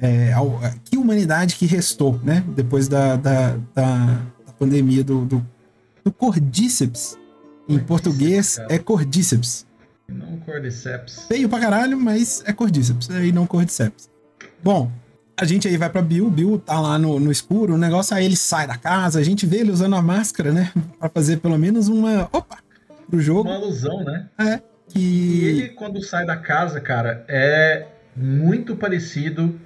é, ao- que humanidade que restou, né? Depois da, da, da pandemia do, do, do cordíceps. Em Cordíceps, português cara. é cordíceps. Não Cordyceps. Feio pra caralho, mas é cordíceps, aí não cordyceps. Bom, a gente aí vai pra Bill, Bill tá lá no, no escuro, o negócio aí ele sai da casa, a gente vê ele usando a máscara, né? Pra fazer pelo menos uma. Opa! Pro jogo. Uma alusão, né? É. E Que. ele, quando sai da casa, cara, é muito parecido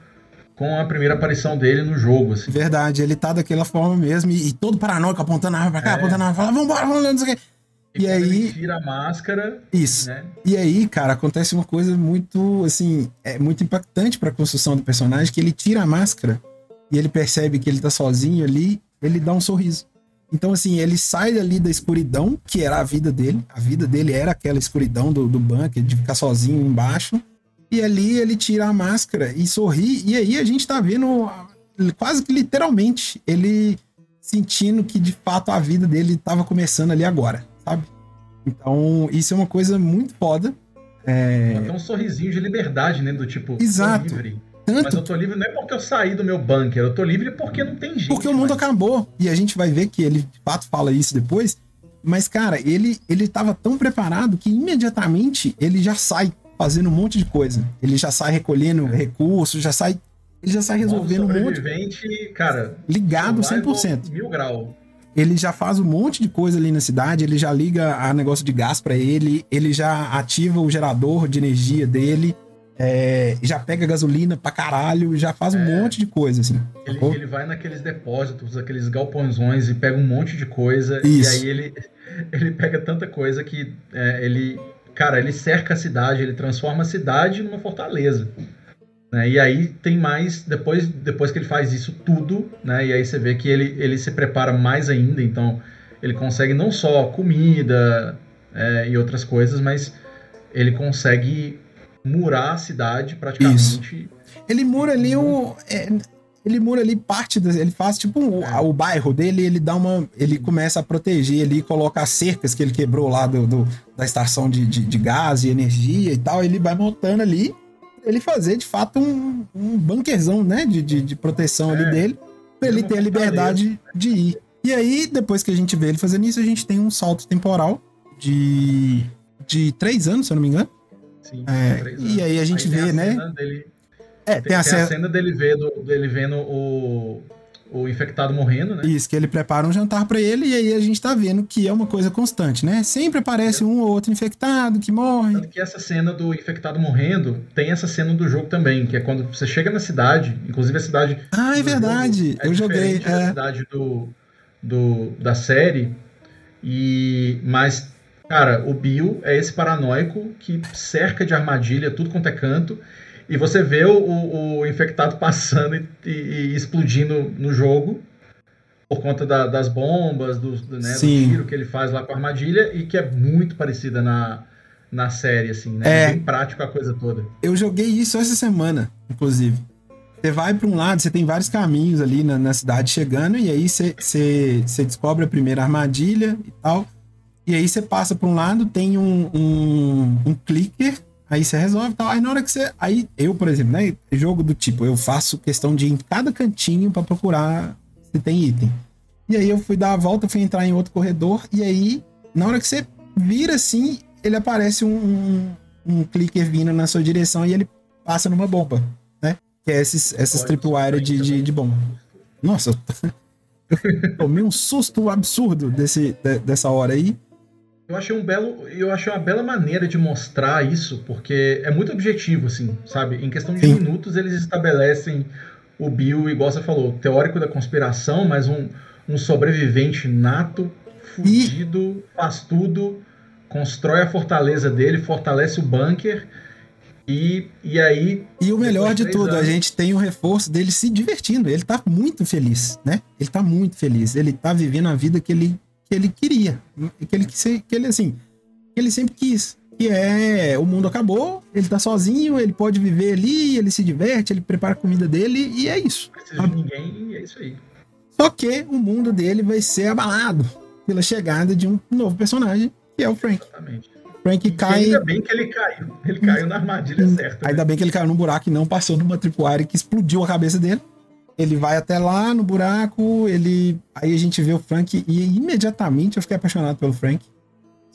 com a primeira aparição dele no jogo, assim. Verdade, ele tá daquela forma mesmo, e, e todo paranoico, apontando a arma pra cá, É. apontando a arma lá, vambora, vamos lá, não sei o quê. E quando aí- Ele tira a máscara, Isso. né? E aí, cara, acontece uma coisa muito, assim, é muito impactante pra construção do personagem, que ele tira a máscara e ele percebe que ele tá sozinho ali, ele dá um sorriso. Então, assim, ele sai ali da escuridão, que era a vida dele. A vida dele era aquela escuridão do, do bunker, de ficar sozinho embaixo. E ali ele tira a máscara e sorri. E aí a gente tá vendo, quase que literalmente, ele sentindo que de fato a vida dele tava começando ali agora, sabe? Então, isso é uma coisa muito foda. É... Até um sorrisinho de liberdade, né? Do tipo, Exato. Tanto Mas eu tô livre não é porque eu saí do meu bunker, eu tô livre porque não tem gente. Porque o mundo mais. acabou. E a gente vai ver que ele de fato fala isso depois. Mas, cara, ele, ele tava tão preparado que imediatamente ele já sai fazendo um monte de coisa. Ele já sai recolhendo recursos, já sai. Ele já sai resolvendo um monte. cara. Ligado survival 100%. Mil grau. Ele já faz um monte de coisa ali na cidade, ele já liga a negócio de gás pra ele, ele já ativa o gerador de energia dele, é, já pega gasolina pra caralho, já faz um É. monte de coisa, assim. Ele, ele vai naqueles depósitos, aqueles galpõezões e pega um monte de coisa. Isso. E aí ele, ele pega tanta coisa que é, ele. Cara, ele cerca a cidade, ele transforma a cidade numa fortaleza. né? E aí tem mais. Depois, depois que ele faz isso tudo, né? E aí você vê que ele, ele se prepara mais ainda. Então ele consegue não só comida é, e outras coisas, mas ele consegue murar a cidade praticamente. Ele mura ali o. é, ele mura ali parte das. Ele faz tipo o, É. o bairro dele, ele dá uma. Ele começa a proteger ali, coloca as cercas que ele quebrou lá do, do- da estação de, de, de gás e energia e tal. Ele vai montando ali. Ele fazer de fato um, um bunkerzão, né? De, de, de proteção ali É. dele. Pra ele ter a liberdade de ir. E aí, depois que a gente vê ele fazendo isso, a gente tem um salto temporal de. de três anos, se eu não me engano. Sim, É, e aí a gente tem vê, né? dele- É, tem, tem a tem a cena. cena dele, vendo, dele vendo o, o infectado morrendo, né? Isso, que ele prepara um jantar pra ele e aí a gente tá vendo que é uma coisa constante, né? Sempre aparece um ou outro infectado que morre. Tanto que essa cena do infectado morrendo tem essa cena do jogo também, que é quando você chega na cidade, inclusive a cidade. Ah, é verdade. é Eu joguei. É. cidade do, do, da série. E, mas, cara, o Bill é esse paranoico que cerca de armadilha tudo quanto é canto. E você vê o, o- o infectado passando e, e- e explodindo no jogo por conta da- das bombas, dos, do, né, do tiro que ele faz lá com a armadilha e que é muito parecida na, na série, assim, né? É. Bem prático a coisa toda. Eu joguei isso essa semana, inclusive. Você vai pra um lado, você tem vários caminhos ali na, na cidade chegando, e aí você, você, você descobre a primeira armadilha e tal. E aí você passa pra um lado, tem um, um, um clicker, aí você resolve e tal. Aí na hora que você. Aí eu, por exemplo, né? Jogo do tipo, eu faço questão de ir em cada cantinho pra procurar se tem item. E aí eu fui dar a volta, fui entrar em outro corredor, e aí, na hora que você vira assim, ele aparece um, um, um clicker vindo na sua direção e ele passa numa bomba, né? Que é esses, essas tripwire de, de, de bomba. Nossa, eu tomei um susto absurdo desse, de- dessa hora aí. Eu achei um belo, eu achei uma bela maneira de mostrar isso, porque é muito objetivo, assim, sabe? Em questão de Sim. minutos eles estabelecem o Bill, igual você falou, teórico da conspiração, mas um, um sobrevivente nato, fudido, faz tudo, constrói a fortaleza dele, fortalece o bunker e, e aí E o melhor de tudo, a anos. gente tem o reforço dele se divertindo. Ele tá muito feliz, né? Ele tá muito feliz. Ele tá vivendo a vida que ele, que ele queria. Que ele, que ele, assim, que ele sempre quis. Que é, o mundo acabou, ele tá sozinho, ele pode viver ali, ele se diverte, ele prepara a comida dele e é isso. não precisa de ninguém e é isso aí. Só que o mundo dele vai ser abalado pela chegada de um novo personagem, que é o Frank. Exatamente. Frank E cai. ainda bem que ele caiu. Ele caiu na armadilha certa. né? Ainda bem que ele caiu num buraco e não passou numa tripwire que explodiu a cabeça dele. Ele vai até lá no buraco, ele. Aí a gente vê o Frank e imediatamente eu fiquei apaixonado pelo Frank.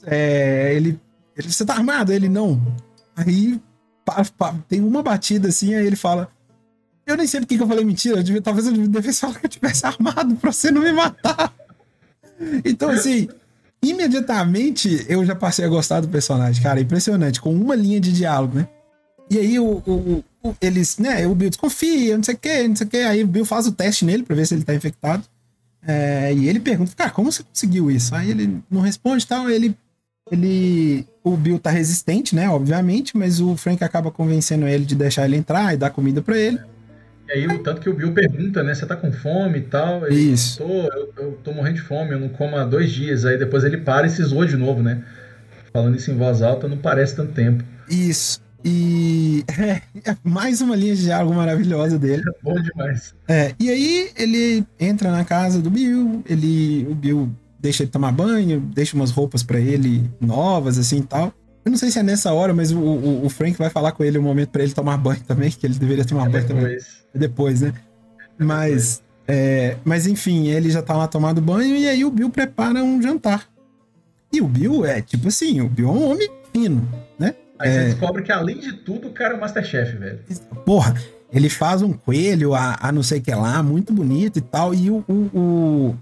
É, ele, ele. Você tá armado? Ele não. Aí pá, pá, tem uma batida assim, aí ele fala. Eu nem sei porque que eu falei mentira. Eu devia, talvez eu devesse falar que eu tivesse armado pra você não me matar. Então, assim, imediatamente eu já passei a gostar do personagem, cara. Impressionante, com uma linha de diálogo, né? E aí o, o- o- eles, né, o Bill desconfia, não sei o que, não sei o que. Aí o Bill faz o teste nele pra ver se ele tá infectado. É, e ele pergunta, cara, como você conseguiu isso? Aí ele não responde e tal, ele. Ele. O Bill tá resistente, né? Obviamente, mas o Frank acaba convencendo ele de deixar ele entrar e dar comida pra ele. E aí, o tanto que o Bill pergunta, né? Você tá com fome e tal? Ele, Isso. Tô, eu, eu tô morrendo de fome, eu não como há dois dias. Aí depois ele para e se zoa de novo, né? Falando isso em voz alta, não parece tanto tempo. Isso. E é, é mais uma linha de diálogo maravilhosa dele. Bom demais. É, e aí ele entra na casa do Bill, ele, o Bill deixa ele tomar banho, deixa umas roupas para ele novas, assim e tal. Eu não sei se é nessa hora, mas o, o, o Frank vai falar com ele um momento para ele tomar banho também, que ele deveria tomar É banho também. depois. Depois, né? Mas, é, mas enfim, ele já tá lá tomando banho e aí o Bill prepara um jantar. E o Bill é tipo assim, o Bill é um homem fino? Aí É. você descobre que, além de tudo, o cara é o Masterchef, velho. Porra, ele faz um coelho a, a não sei o que lá, muito bonito e tal. E o, o, o-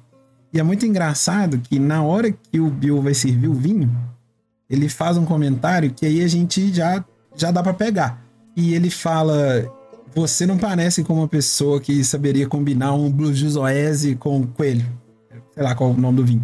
E é muito engraçado que na hora que o Bill vai servir o vinho, ele faz um comentário que aí a gente já, já dá pra pegar. E ele fala: Você não parece com uma pessoa que saberia combinar um Blue Juice Oese com coelho. Sei lá qual é o nome do vinho.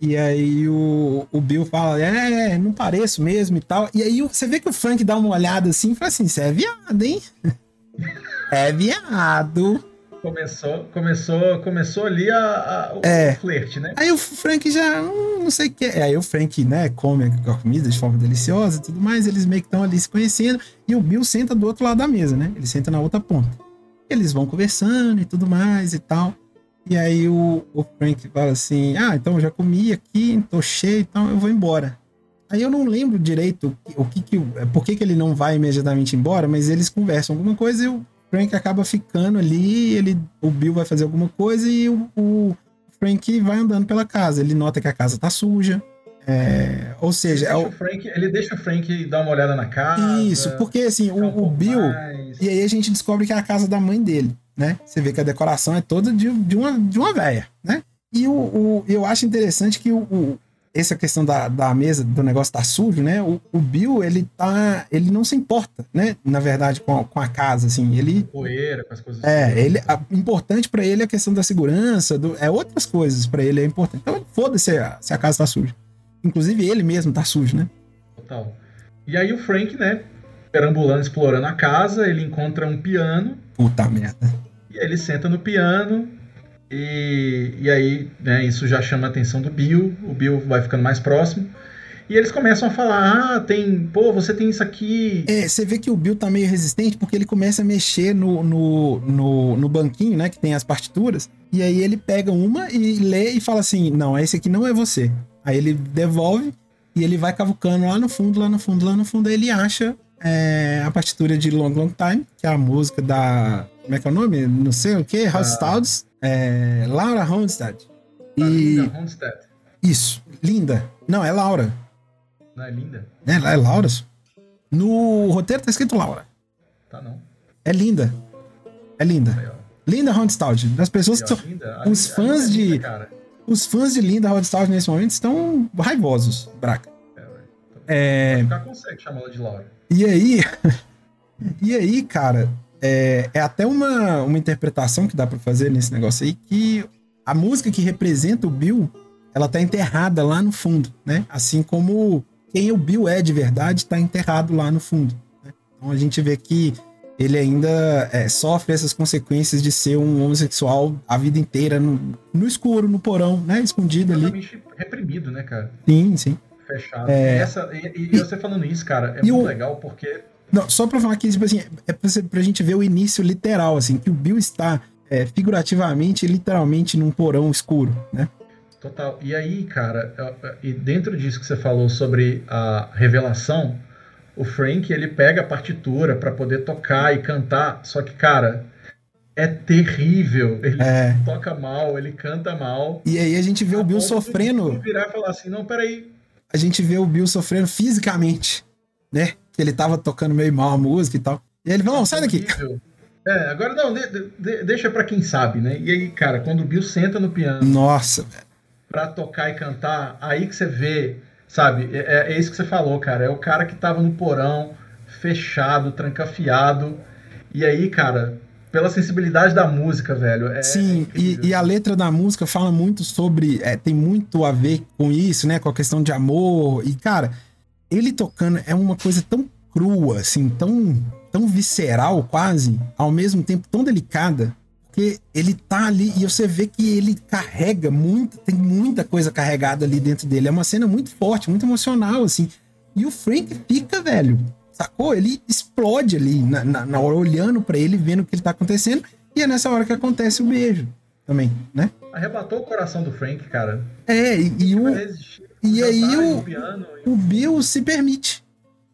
E aí o, o Bill fala, é, não pareço mesmo e tal. E aí o- você vê que o Frank dá uma olhada assim e fala assim, você é viado, hein? é viado. Começou, começou, começou ali a, a- o É. flerte, né? Aí o Frank já, hum, não sei o que. Aí o Frank, né, come a comida de forma deliciosa e tudo mais. Eles meio que estão ali se conhecendo. E o Bill senta do outro lado da mesa, né? Ele senta na outra ponta. Eles vão conversando e tudo mais e tal. E aí o, o Frank fala assim: Ah, então eu já comi aqui, tô cheio, então eu vou embora. Aí eu não lembro direito o que que, por que, que ele não vai imediatamente embora, mas eles conversam alguma coisa e o Frank acaba ficando ali, ele, o Bill vai fazer alguma coisa e o, o Frank vai andando pela casa. Ele nota que a casa tá suja. É, ou seja, é Deixa o- o Frank- ele deixa o Frank dar uma olhada na casa. isso, porque assim, ficar um o, o Bill. mais- E aí a gente descobre que é a casa da mãe dele, né? Você vê que a decoração é toda de, de uma, de uma véia, né? E o, o- eu acho interessante que o, o- essa questão da, da mesa, do negócio tá sujo, né? O, o Bill, ele tá. Ele não se importa, né? Na verdade, com a, com a casa, assim. Ele. Poeira, com as coisas. É, ele, a- importante pra ele é a questão da segurança, do, é outras coisas pra ele é importante. Então, foda-se se a, se a casa tá suja. Inclusive, ele mesmo tá sujo, né? Total. E aí o Frank, né, perambulando, explorando a casa, ele encontra um piano, Puta merda. E ele senta no piano, e, e aí, né, isso já chama a atenção do Bill, o Bill vai ficando mais próximo, e eles começam a falar, ah, tem, pô, você tem isso aqui, É, você vê que o Bill tá meio resistente porque ele começa a mexer no, no, no, no banquinho, né? Que tem as partituras. E aí ele pega uma e lê e fala assim: Não, esse aqui não é você. Aí ele devolve e ele vai cavucando lá no fundo, lá no fundo, lá no fundo. Aí ele acha é, a partitura de Long Long Time, que é a música da. Como é que é o nome? Não sei o que, House Stouds. É, Laura Ronstadt. tá E. linda, Homestead, Isso, linda. Não, é Laura. não é linda? É, é Laura. No roteiro tá escrito Laura. Tá não. É linda. É linda. Linda Ronstadt. Das pessoas que são. linda, os fãs é de- linda. Os fãs de Linda Ronstadt nesse momento estão raivosos, Braca. É. O cara consegue chamá-la de Laura. E aí. e aí, cara, é, é até uma, uma interpretação que dá pra fazer nesse negócio aí que a música que representa o Bill, ela tá enterrada lá no fundo, né? Assim como quem o Bill é de verdade tá enterrado lá no fundo. né? Então a gente vê que ele ainda é, sofre essas consequências de ser um homossexual a vida inteira no, no escuro, no porão, né? Escondido ali. Reprimido, né, cara? Sim, sim. Fechado. E, essa, e, e você falando isso, cara, é É. E muito o- legal porque Não, só pra falar que, tipo assim, é pra, pra gente ver o início literal, assim, que o Bill está é, figurativamente e literalmente num porão escuro, né? Total. E aí, cara, eu- eu- e dentro disso que você falou sobre a revelação, o Frank ele pega a partitura pra poder tocar e cantar, só que, cara, é terrível. Ele É. toca mal, ele canta mal. E aí a gente vê o Bill A ponto do sofrendo, Bill virar e falar assim, não, peraí, a gente vê o Bill sofrendo fisicamente, né? Que ele tava tocando meio mal a música e tal. E ele falou, não, sai daqui. É, agora não, de- de- deixa pra quem sabe, né? E aí, cara, quando o Bill senta no piano Nossa, velho. pra tocar e cantar, aí que você vê, sabe? É, é- é isso que você falou, cara. É o cara que tava no porão, fechado, trancafiado. E aí, cara, pela sensibilidade da música, velho. É, Sim, é e, e a letra da música fala muito sobre. é, tem muito a ver com isso, né? Com a questão de amor. E, cara, ele tocando é uma coisa tão crua, assim, tão, tão visceral quase, ao mesmo tempo tão delicada. Porque ele tá ali e você vê que ele carrega muito, tem muita coisa carregada ali dentro dele. É uma cena muito forte, muito emocional, assim. E o Frank fica, velho, sacou? Ele explode ali na, na, na hora, olhando pra ele, vendo o que ele tá acontecendo. E é nessa hora que acontece o beijo. também, né? Arrebatou o coração do Frank, cara. É, e, e o, e aí o, o Bill se permite.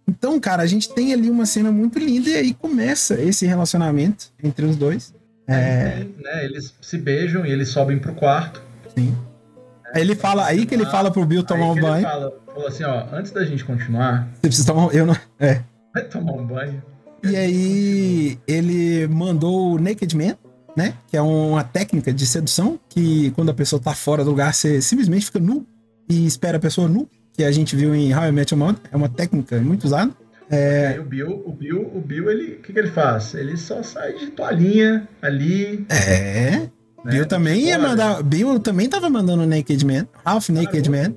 Então, cara, a gente tem ali uma cena muito linda e aí começa esse relacionamento entre os dois. É... Né, eles se beijam e eles sobem pro quarto. Sim. Aí ele fala, aí que ele fala pro Bill tomar um banho. Ele fala, falou assim, ó, antes da gente continuar. Você precisa tomar. Eu não. É. Vai tomar um banho. E aí ele mandou o Naked Man, né? Que é uma técnica de sedução que quando a pessoa tá fora do lugar, você simplesmente fica nu e espera a pessoa nu, que a gente viu em How I Met Your Mother. É uma técnica muito usada. É... o Bill, o Bill, o Bill, ele, o que, que ele faz? Ele só sai de toalhinha ali. É. Né? Bill também ia mandar. Bill também tava mandando Naked Man, Half Naked Man.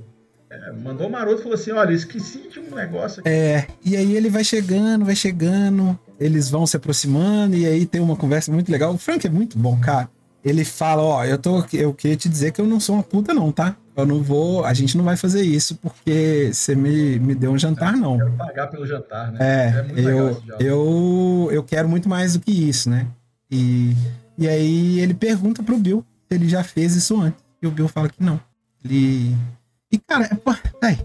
É, mandou o maroto e falou assim: olha, esqueci de um negócio aqui. É, e aí ele vai chegando, vai chegando, eles vão se aproximando, e aí tem uma conversa muito legal. O Frank é muito bom, cara. Ele fala: Ó, eu tô. Eu queria te dizer que eu não sou uma puta, não, tá? Eu não vou. A gente não vai fazer isso porque você me, me deu um jantar, não. Eu quero pagar pelo jantar, né? É, é eu, eu, eu quero muito mais do que isso, né? E e aí ele pergunta pro Bill se ele já fez isso antes. E o Bill fala que não. Ele. E, cara, é, ai.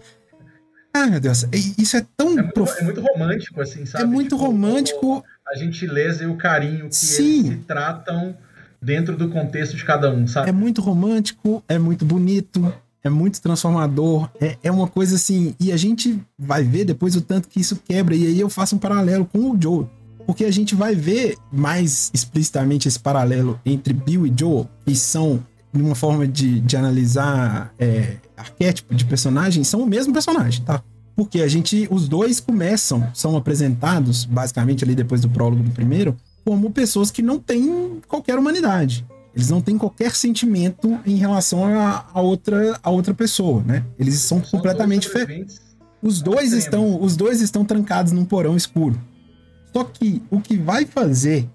Ai, meu Deus, isso é tão é muito, é muito romântico, assim, sabe? É muito tipo, romântico. A gentileza e o carinho que Sim. eles se tratam dentro do contexto de cada um, sabe? É muito romântico, é muito bonito, é muito transformador, é, é uma coisa assim. E a gente vai ver depois o tanto que isso quebra. E aí eu faço um paralelo com o Joe porque a gente vai ver mais explicitamente esse paralelo entre Bill e Joel, que são, numa forma de, de analisar é, arquétipo de personagem, são o mesmo personagem, tá? Porque a gente, os dois começam, são apresentados, basicamente ali depois do prólogo do primeiro, como pessoas que não têm qualquer humanidade. Eles não têm qualquer sentimento em relação a, a outra, a outra pessoa, né? Eles são, são completamente diferentes. Os dois estão, os dois estão trancados num porão escuro. Só que o que vai fazer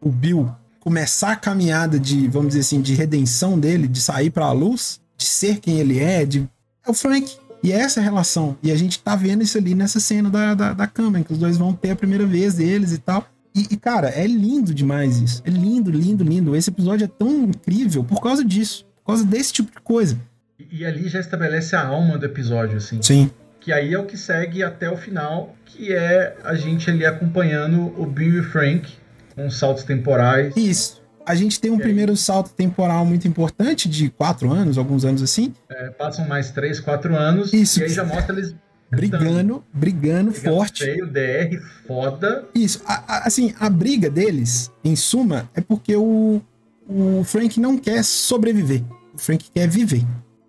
o Bill começar a caminhada de, vamos dizer assim, de redenção dele, de sair para a luz, de ser quem ele é, de é o Frank. E é essa relação. E a gente tá vendo isso ali nessa cena da, da, da câmera, que os dois vão ter a primeira vez deles e tal. E, e, cara, é lindo demais isso. É lindo, lindo, lindo. Esse episódio é tão incrível por causa disso. Por causa desse tipo de coisa. E, e ali já estabelece a alma do episódio, assim. Sim. Que aí é o que segue até o final, que é a gente ali acompanhando o Bill e Frank com saltos temporais. Isso. A gente tem um primeiro salto temporal muito importante, de quatro anos, alguns anos assim. É, passam mais três, quatro anos. Isso. E aí já mostra eles brigando, brigando, forte. Feio, DR, foda. Isso. A, a, assim, a briga deles, em suma, é porque o, o Frank não quer sobreviver. O Frank quer viver.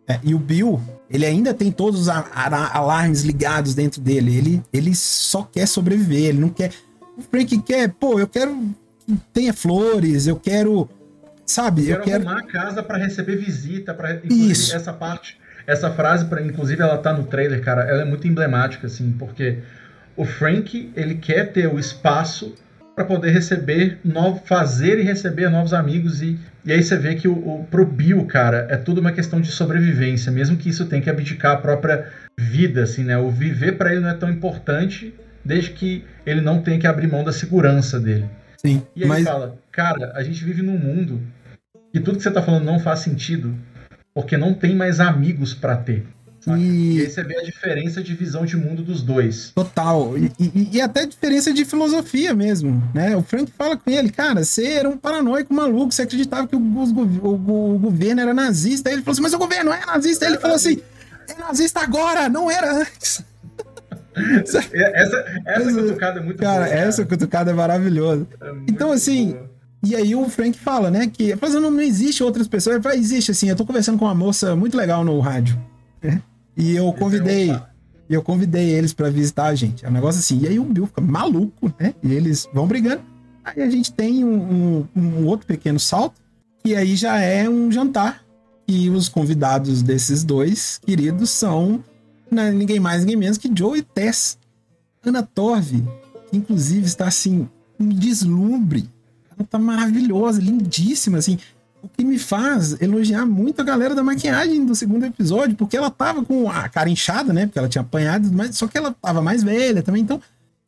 É, e o Bill, ele ainda tem todos os alarmes ligados dentro dele. Ele, ele só quer sobreviver, ele não quer. O Frank quer, pô, eu quero que tenha flores, eu quero. Sabe? Eu quero, eu quero... arrumar a casa para receber visita, para Isso. essa parte, essa frase, pra, inclusive ela tá no trailer, cara, ela é muito emblemática, assim, porque o Frank, ele quer ter o espaço para poder receber, novo, fazer e receber novos amigos. E, e aí você vê que o, o, pro Bill, cara, é tudo uma questão de sobrevivência, mesmo que isso tenha que abdicar a própria vida, assim, né? O viver para ele não é tão importante, desde que ele não tenha que abrir mão da segurança dele. Sim. E aí mas... ele fala, cara, a gente vive num mundo que tudo que você tá falando não faz sentido, porque não tem mais amigos para ter. E... e aí você vê a diferença de visão de mundo dos dois. Total. E, e, e, até diferença de filosofia mesmo, né? O Frank fala com ele, cara, você era um paranoico maluco, você acreditava que o, o, o governo era nazista. Aí ele falou assim, mas o governo é nazista. Aí ele falou assim, é nazista agora, não era antes. essa, essa, essa cutucada é muito cara, boa. Cara, essa cutucada é maravilhosa. É então, assim, boa. E aí o Frank fala, né, que fazendo não existe outras pessoas. Ele fala, existe assim, eu tô conversando com uma moça muito legal no rádio. Né? E eu convidei. E eu convidei eles para visitar a gente. É um negócio assim. E aí o Bill fica maluco, né? E eles vão brigando. Aí a gente tem um, um, um outro pequeno salto, que aí já é um jantar. E os convidados desses dois queridos são né, ninguém mais, ninguém menos que Joe e Tess. Ana Torv, que inclusive está assim, um deslumbre. Ela tá maravilhosa, lindíssima, assim o que me faz elogiar muito a galera da maquiagem do segundo episódio, porque ela tava com a cara inchada, né? Porque ela tinha apanhado, mas só que ela tava mais velha também. Então,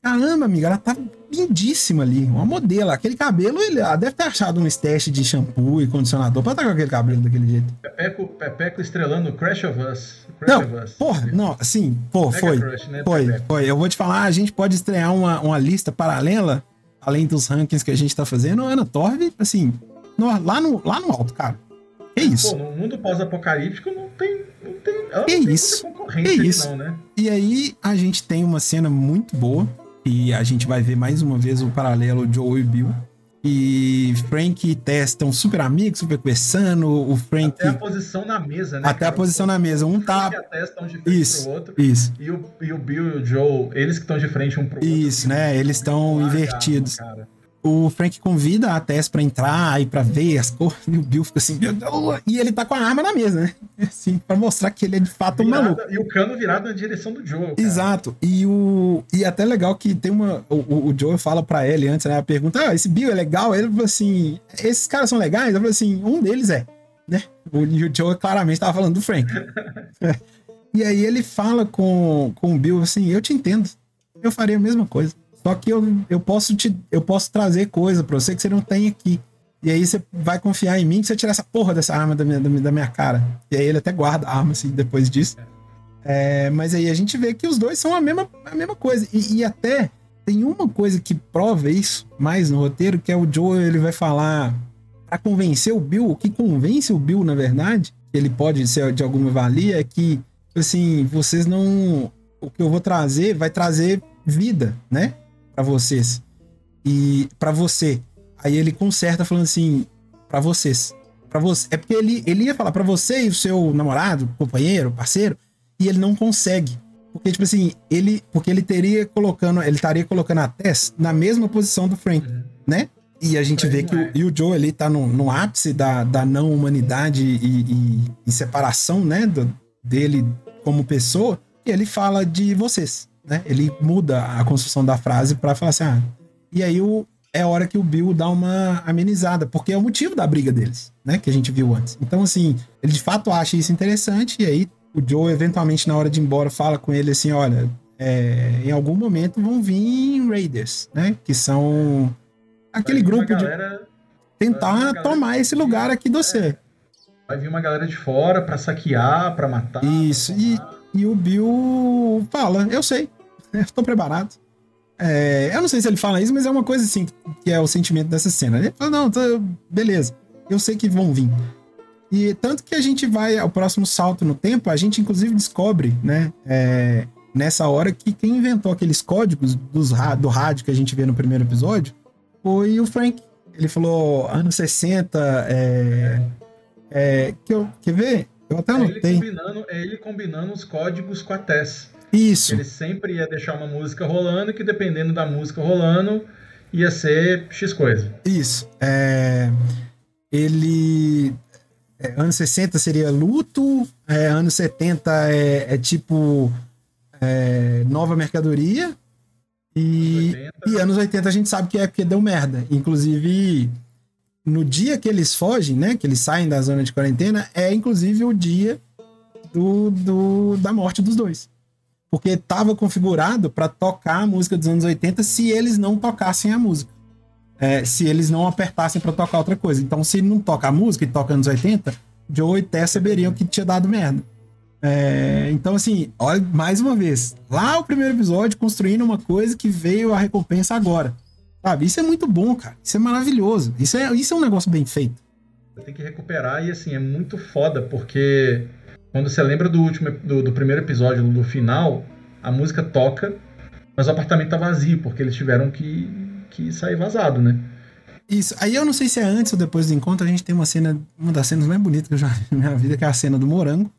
caramba, amiga, ela tá lindíssima ali. Uma modelo. Aquele cabelo, ele ela deve ter achado um teste de shampoo e condicionador pra estar com aquele cabelo daquele jeito. Pepeco, Pepeco estrelando Crash of Us. Crash não, of Us. porra, não, assim, pô, Mega foi. Crush, né, Foi, Pepeco? foi. Eu vou te falar, a gente pode estrear uma, uma lista paralela, além dos rankings que a gente tá fazendo. Ana Torv, assim, no- lá, no, lá no alto, cara. Que isso? Pô, no mundo pós-apocalíptico não tem. Não tem ela não tem isso? concorrência ali isso? não, né? E aí a gente tem uma cena muito boa. E a gente vai ver mais uma vez o paralelo Joe e Bill. E Frank e Tess estão super amigos, super conversando. O Frank. Até a posição na mesa, né? Até a cara? posição na mesa. Um tá. e a Tess estão de frente Isso, pro outro. isso. E o, e o Bill e o Joe, eles que estão de frente um pro outro. Isso, né? Eles estão a invertidos. cara. O Frank convida a Tess pra entrar e pra ver as cores. E o Bill fica assim, meu Deus. E ele tá com a arma na mesa, né? Assim, pra mostrar que ele é de fato um maluco. E o cano virado na direção do Joe. cara. Exato. E o e até legal que tem uma o, o- Joe fala pra ele antes, né, a pergunta: "Ah, esse Bill é legal?" Ele falou assim: "Esses caras são legais?" Eu falei assim: "Um deles é", né? O, e o Joe claramente tava falando do Frank. e aí ele fala com, com o Bill assim: "Eu te entendo. Eu faria a mesma coisa. Só que eu, eu posso te eu posso trazer coisa pra você que você não tem aqui." E aí você vai confiar em mim que você tirar essa porra dessa arma da minha, da minha, cara. E aí ele até guarda a arma, assim, depois disso. É, mas aí a gente vê que os dois são a mesma, a mesma coisa. E, e até tem uma coisa que prova isso mais no roteiro, que é o Joe, ele vai falar pra convencer o Bill, o que convence o Bill, na verdade, que ele pode ser de alguma valia, é que, assim, vocês não... O que eu vou trazer vai trazer vida, né? Pra vocês. E pra você. Aí ele conserta falando assim, pra vocês. Pra você. É porque ele, ele ia falar pra você e o seu namorado, companheiro, parceiro, e ele não consegue. Porque, tipo assim, ele. Porque ele teria colocando. Ele estaria colocando a Tess na mesma posição do Frank, né? E a gente Uhum. Vê que não o, é. e o Joe ali tá no, no ápice da, da não humanidade e, e- e separação, né? do- dele como pessoa. E ele fala de vocês, né? Ele muda a construção da frase pra falar assim, ah. E aí o, é a hora que o Bill dá uma amenizada, porque é o motivo da briga deles, né? Que a gente viu antes. Então, assim, ele de fato acha isso interessante, e aí o Joe, eventualmente, na hora de ir embora, fala com ele assim: olha, é, em algum momento vão vir Raiders, né? Que são aquele grupo de galera- vir tentar tomar esse lugar aqui do você. Vai vir uma galera de fora pra saquear, pra matar. pra Isso, e, tomar. E o Bill fala, eu sei, eu tô preparado. É, eu não sei se ele fala isso, mas é uma coisa assim, que é o sentimento dessa cena. Ele fala, não, tô- beleza, eu sei que vão vir. E tanto que a gente vai ao próximo salto no tempo, a gente inclusive descobre, né, é, nessa hora que quem inventou aqueles códigos dos, do rádio que a gente vê no primeiro episódio foi o Frank. Ele falou, anos 60, é, é, que eu, quer ver? Eu até É ele, anotei. combinando, é ele combinando os códigos com a Tess. Isso. Ele sempre ia deixar uma música rolando, que dependendo da música rolando, ia ser X coisa. Isso. É, ele. é, anos 60 seria luto, é, anos 70 é, é tipo é, nova mercadoria. E, 80. e anos 80 a gente sabe que é porque deu merda. Inclusive, no dia que eles fogem, né? Que eles saem da zona de quarentena, é inclusive o dia do, do- da morte dos dois. Porque estava configurado para tocar a música dos anos 80 se eles não tocassem a música. É, se eles não apertassem para tocar outra coisa. Então, se não toca a música e toca anos 80, Joe e Tess saberiam que tinha dado merda. É, então, assim, olha, mais uma vez, lá o primeiro episódio construindo uma coisa que veio a recompensa agora. Sabe? Isso é muito bom, cara. Isso é maravilhoso. Isso é, isso é um negócio bem feito. Tem que recuperar e assim, é muito foda, porque quando você lembra do último do, do primeiro episódio, do final, a música toca, mas o apartamento tá vazio, porque eles tiveram que, que sair vazado, né? Isso. Aí eu não sei se é antes ou depois do encontro, a gente tem uma cena, uma das cenas mais bonitas que eu já vi na minha vida, que é a cena do morango.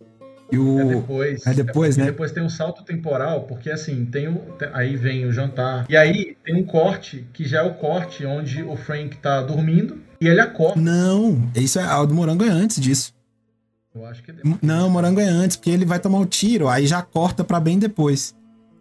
E o. É depois. é depois, porque né? Depois tem um salto temporal, porque assim, tem o, aí vem o jantar. E aí tem um corte, que já é o corte onde o Frank tá dormindo e ele acorda. Não, isso é. O do morango é antes disso. Eu acho que é depois. Não, o morango é antes, porque ele vai tomar o tiro, aí já corta pra bem depois.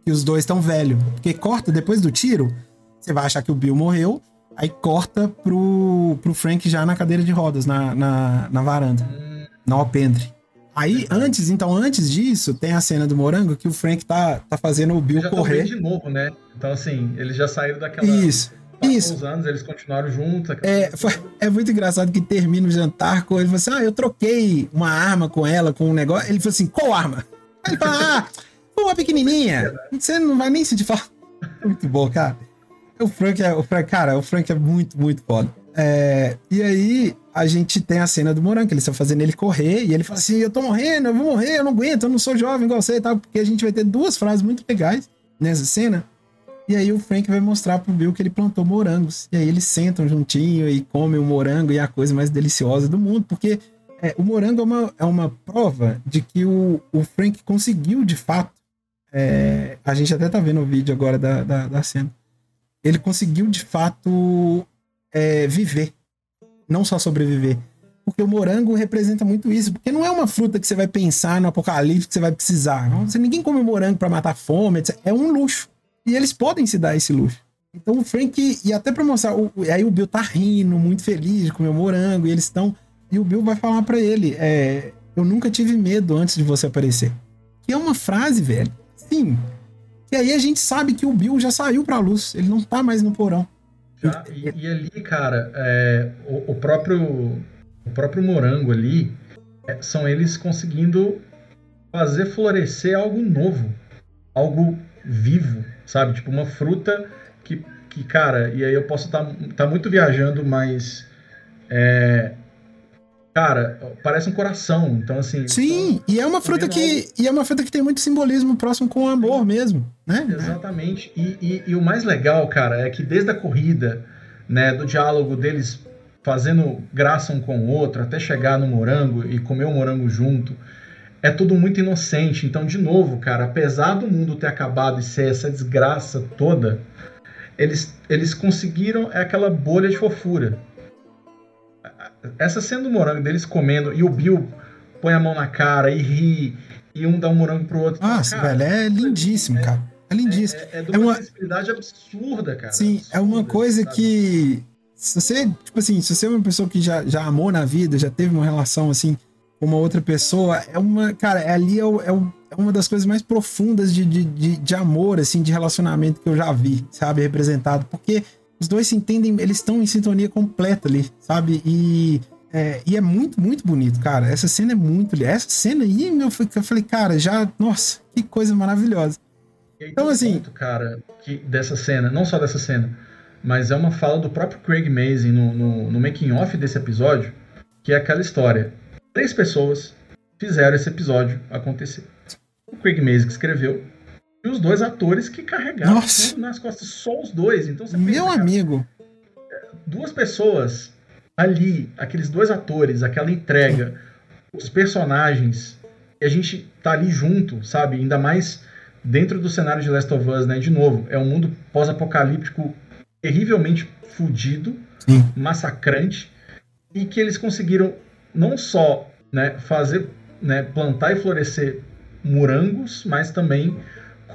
E os dois estão velhos. Porque corta depois do tiro, você vai achar que o Bill morreu, aí corta pro, pro Frank já na cadeira de rodas, na, na, na varanda, Hum, na alpendre. Aí, antes, então, antes disso, tem a cena do morango que o Frank tá, tá fazendo o Bill já correr. de novo, né? Então, assim, eles já saíram daquela. Isso. Isso. Anos, eles continuaram juntos. É, foi, é muito engraçado que termina o jantar com ele. Ele fala assim: Ah, eu troquei uma arma com ela, com um negócio. Ele falou assim: Qual arma? Aí ele fala: Ah, uma pequenininha. Você não vai nem sentir falta. Muito bom, cara. O Frank é, o Frank, cara, o Frank é muito, muito foda. É, e aí, a gente tem a cena do Morango, que eles estão fazendo ele correr, e ele fala assim: Eu tô morrendo, eu vou morrer, eu não aguento, eu não sou jovem igual você e tal, porque a gente vai ter duas frases muito legais nessa cena. E aí o Frank vai mostrar pro Bill que ele plantou morangos. E aí eles sentam juntinho e comem o morango e é a coisa mais deliciosa do mundo, porque é, o morango é uma, é uma prova de que o, o Frank conseguiu de fato. É, a gente até tá vendo o vídeo agora da, da, da cena. Ele conseguiu de fato é, viver, não só sobreviver. Porque o morango representa muito isso. Porque não é uma fruta que você vai pensar no apocalipse que você vai precisar. Você, ninguém come morango para matar fome, etc. É um luxo. E eles podem se dar esse luxo. Então o Frank, e até pra mostrar, o, aí o Bill tá rindo, muito feliz de comer o morango, e eles estão. E o Bill vai falar para ele: é, Eu nunca tive medo antes de você aparecer. Que é uma frase, velho. Sim. E aí a gente sabe que o Bill já saiu pra luz, ele não tá mais no porão. E, e, ali, cara, é, o, o, próprio, o próprio morango ali é, são eles conseguindo fazer florescer algo novo, algo vivo, sabe? Tipo, uma fruta que, que cara, e aí eu posso estar tá, tá muito viajando, mas. É, cara, parece um coração. Então, assim. Sim, e é uma fruta que. E é uma fruta que tem muito simbolismo próximo com o amor Sim. mesmo, né? Exatamente. E, e, e, o mais legal, cara, é que desde a corrida, né, do diálogo deles fazendo graça um com o outro, até chegar no morango e comer o morango junto é tudo muito inocente. Então, de novo, cara, apesar do mundo ter acabado e ser essa desgraça toda, eles, eles conseguiram é aquela bolha de fofura. Essa cena do morango deles comendo e o Bill põe a mão na cara e ri, e um dá um morango pro outro. Nossa, cara, velho, é lindíssimo, é, cara. É lindíssimo. É, é, é de uma, é uma sensibilidade absurda, cara. Sim, absurda, é uma coisa sabe? que. Se você, tipo assim, se você é uma pessoa que já, já amou na vida, já teve uma relação assim uma outra pessoa, é uma. Cara, é ali é, o, é, o, é, uma das coisas mais profundas de, de, de, de, amor, assim, de relacionamento que eu já vi, sabe? Representado. Porque os dois se entendem, eles estão em sintonia completa ali, sabe? E. É, e é muito, muito bonito, cara. Essa cena é muito. Essa cena aí, meu, eu falei, cara, já. Nossa, que coisa maravilhosa. então, assim. Ponto, cara, que dessa cena, não só dessa cena, mas é uma fala do próprio Craig Mazin no, no, no making-off desse episódio, que é aquela história três pessoas fizeram esse episódio acontecer. O Craig Mazin que escreveu e os dois atores que carregaram Nossa. tudo nas costas, só os dois. Então você Meu pensa, amigo. Cara, duas pessoas ali, aqueles dois atores, aquela entrega, os personagens, e a gente tá ali junto, sabe? Ainda mais dentro do cenário de Last of Us, né? De novo, é um mundo pós-apocalíptico terrivelmente fudido, Sim. massacrante, e que eles conseguiram não só né, fazer, né, plantar e florescer morangos, mas também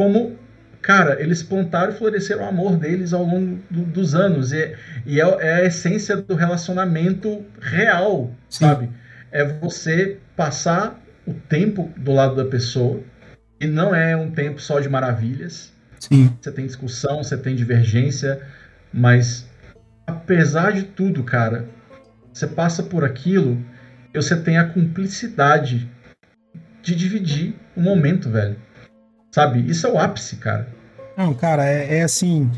como, cara, eles plantaram e floresceram o amor deles ao longo do, dos anos. E, e é, é, a essência do relacionamento real, Sim. sabe? É você passar o tempo do lado da pessoa, e não é um tempo só de maravilhas. Sim. Você tem discussão, você tem divergência, mas apesar de tudo, cara, você passa por aquilo você tem a cumplicidade de dividir o momento, velho. Sabe? Isso é o ápice, cara. Não, cara, é, é assim.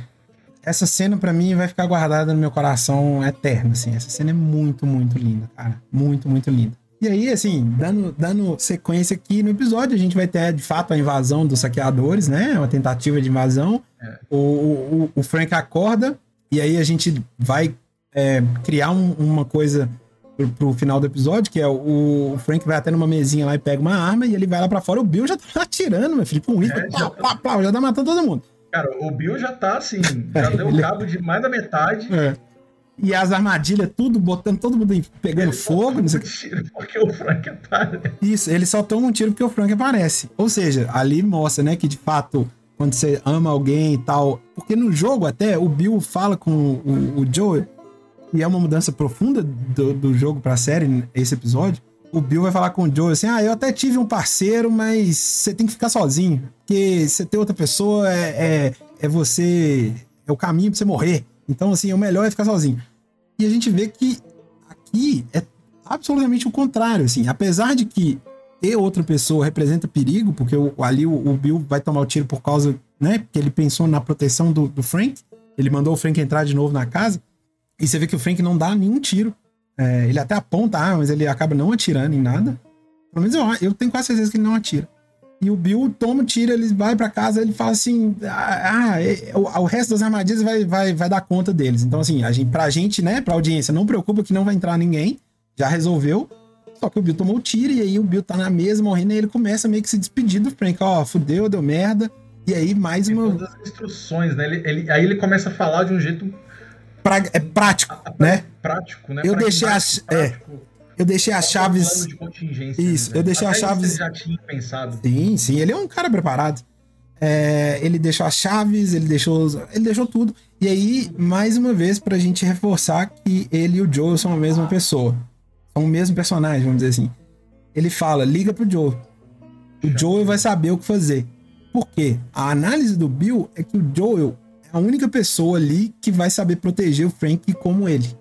Essa cena para mim vai ficar guardada no meu coração eterno, assim. Essa cena é muito, muito linda, cara. Muito, muito linda. E aí, assim, dando, dando sequência aqui no episódio, a gente vai ter, de fato, a invasão dos saqueadores, né? Uma tentativa de invasão. É. O, o, o, Frank acorda, e aí a gente vai é, criar um, uma coisa pro, pro, final do episódio, que é o, o, Frank vai até numa mesinha lá e pega uma arma e ele vai lá para fora. O Bill já tá atirando, meu filho, com um é, já, pá, pá, já tá matando todo mundo. Cara, o Bill já tá assim, já deu ele... cabo de mais da metade. É. E as armadilhas, tudo, botando todo mundo pegando ele fogo. Não sei um tiro porque o Frank aparece. Isso, ele só toma um tiro porque o Frank aparece. Ou seja, ali mostra, né, que de fato, quando você ama alguém e tal. Porque no jogo até, o Bill fala com o, o Joe e é uma mudança profunda do, do jogo pra série, esse episódio, o Bill vai falar com o Joe assim: Ah, eu até tive um parceiro, mas você tem que ficar sozinho. Porque você ter outra pessoa é, é, é você. É o caminho pra você morrer. Então, assim, o melhor é ficar sozinho. E a gente vê que aqui é absolutamente o contrário, assim. Apesar de que ter outra pessoa representa perigo, porque o, ali o, o, Bill vai tomar o tiro por causa, né? Porque ele pensou na proteção do, do, Frank. Ele mandou o Frank entrar de novo na casa. E você vê que o Frank não dá nenhum tiro. É, ele até aponta a arma, mas ele acaba não atirando em nada. Pelo menos eu, eu tenho quase certeza que ele não atira. E o Bill toma o tiro, ele vai para casa, ele fala assim: ah, ah é, o, o, resto das armadilhas vai, vai, vai dar conta deles. Então, assim, a gente, pra gente, né, pra audiência, não preocupa que não vai entrar ninguém, já resolveu. Só que o Bill tomou o tiro e aí o Bill tá na mesa morrendo e ele começa meio que se despedir do Frank. Ó, oh, fudeu, deu merda. E aí, mais uma. Todas as instruções, né? Ele, ele, aí ele começa a falar de um jeito. Pra, é prático, a, a, né? Prático, né? Eu deixei as. É, eu deixei as chaves. De Isso, né, eu deixei Até as chaves. Já tinha pensado. Sim, sim, ele é um cara preparado. É, ele deixou as chaves, ele deixou, ele deixou tudo. E aí, mais uma vez, pra gente reforçar que ele e o Joe são a mesma pessoa. São o mesmo personagem, vamos dizer assim. Ele fala: liga pro Joe. O Joel vai saber o que fazer. Por quê? A análise do Bill é que o Joel é a única pessoa ali que vai saber proteger o Frank como ele.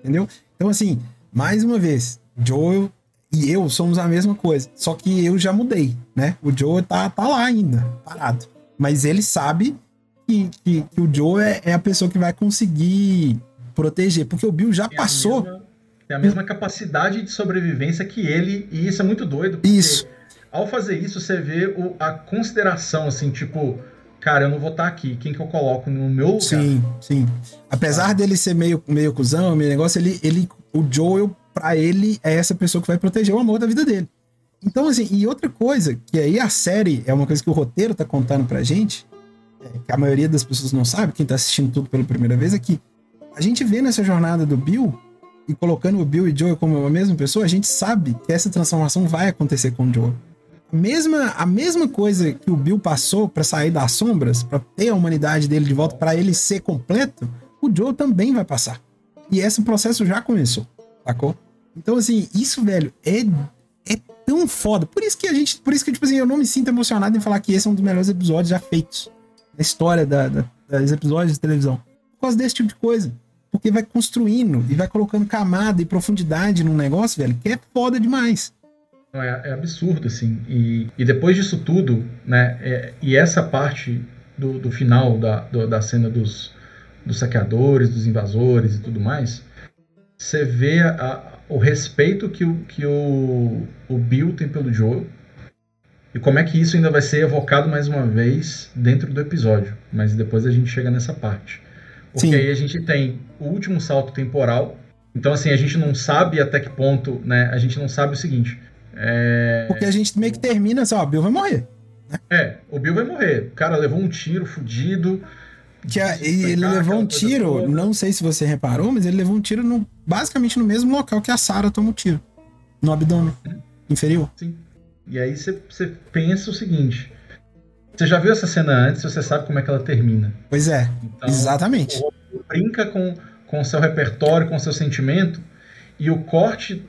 Entendeu? Então, assim, mais uma vez, Joel e eu somos a mesma coisa. Só que eu já mudei, né? O Joel tá, tá lá ainda, parado. Mas ele sabe que, que, que o Joel é, é, a pessoa que vai conseguir proteger. Porque o Bill já passou. A mesma, tem a mesma capacidade de sobrevivência que ele, e isso é muito doido. Isso. Ao fazer isso, você vê o, a consideração, assim, tipo, cara, eu não vou estar tá aqui, quem que eu coloco no meu lugar? Sim, sim. Apesar ah. dele ser meio, meio cuzão, meio negócio, ele, ele, o Joel, para ele, é essa pessoa que vai proteger o amor da vida dele. Então, assim, e outra coisa, que aí a série é uma coisa que o roteiro tá contando pra gente, é, que a maioria das pessoas não sabe, quem tá assistindo tudo pela primeira vez, é que a gente vê nessa jornada do Bill, e colocando o Bill e Joel como a mesma pessoa, a gente sabe que essa transformação vai acontecer com o Joel. Mesma, a mesma coisa que o Bill passou para sair das sombras, para ter a humanidade dele de volta, para ele ser completo, o Joel também vai passar. E esse processo já começou, sacou? Então, assim, isso, velho, é, é tão foda. Por isso que a gente. Por isso que, tipo assim, eu não me sinto emocionado em falar que esse é um dos melhores episódios já feitos na história da, da, dos episódios de televisão. Por causa desse tipo de coisa. Porque vai construindo e vai colocando camada e profundidade num negócio, velho, que é foda demais. É, é absurdo, assim. E, e depois disso tudo, né? É, e essa parte do, do final da, do, da cena dos, dos saqueadores, dos invasores e tudo mais, você vê a, o respeito que, o, que o, o Bill tem pelo Joe e como é que isso ainda vai ser evocado mais uma vez dentro do episódio. Mas depois a gente chega nessa parte. Porque Sim. aí a gente tem o último salto temporal. Então, assim, a gente não sabe até que ponto, né? A gente não sabe o seguinte. É... Porque a gente meio que termina assim, ó, o Bill vai morrer. Né? É, o Bill vai morrer. O cara levou um tiro fudido. Que a, ele levou um tiro, toda. não sei se você reparou, mas ele levou um tiro no, basicamente no mesmo local que a Sarah toma o tiro. No abdômen inferior. Sim. E aí você pensa o seguinte: você já viu essa cena antes, você sabe como é que ela termina. Pois é, então, exatamente. Brinca com com o seu repertório, com o seu sentimento, e o corte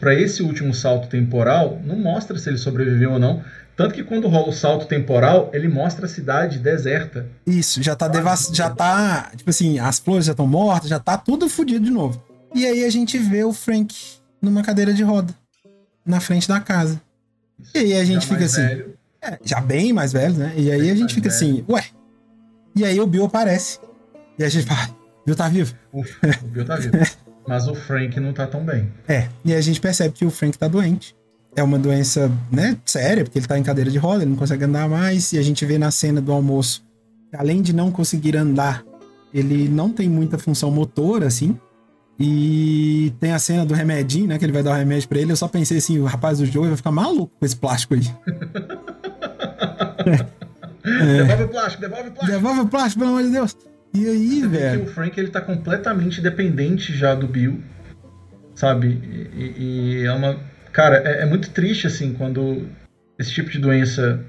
para esse último salto temporal não mostra se ele sobreviveu ou não, tanto que quando rola o salto temporal, ele mostra a cidade deserta. Isso, já tá devast... já tá, tipo assim, as flores já estão mortas, já tá tudo fodido de novo. E aí a gente vê o Frank numa cadeira de roda, na frente da casa. Isso, e aí a gente fica assim, é, já bem mais velho, né? E aí bem a gente fica velho. assim, ué. E aí o Bill aparece. E a gente fala, Bill tá vivo. Ufa, o Bill tá vivo. Mas o Frank não tá tão bem. É, e a gente percebe que o Frank tá doente é uma doença, né, séria, porque ele tá em cadeira de roda, ele não consegue andar mais, e a gente vê na cena do almoço, além de não conseguir andar, ele não tem muita função motora, assim, e tem a cena do remedinho, né, que ele vai dar o remédio pra ele, eu só pensei assim, o rapaz do jogo vai ficar maluco com esse plástico aí. é. Devolve o plástico, devolve o plástico. Devolve o plástico, pelo amor de Deus. E aí, Você velho? o Frank, ele tá completamente dependente já do Bill, sabe? E, e é uma Cara, é, é muito triste, assim, quando esse tipo de doença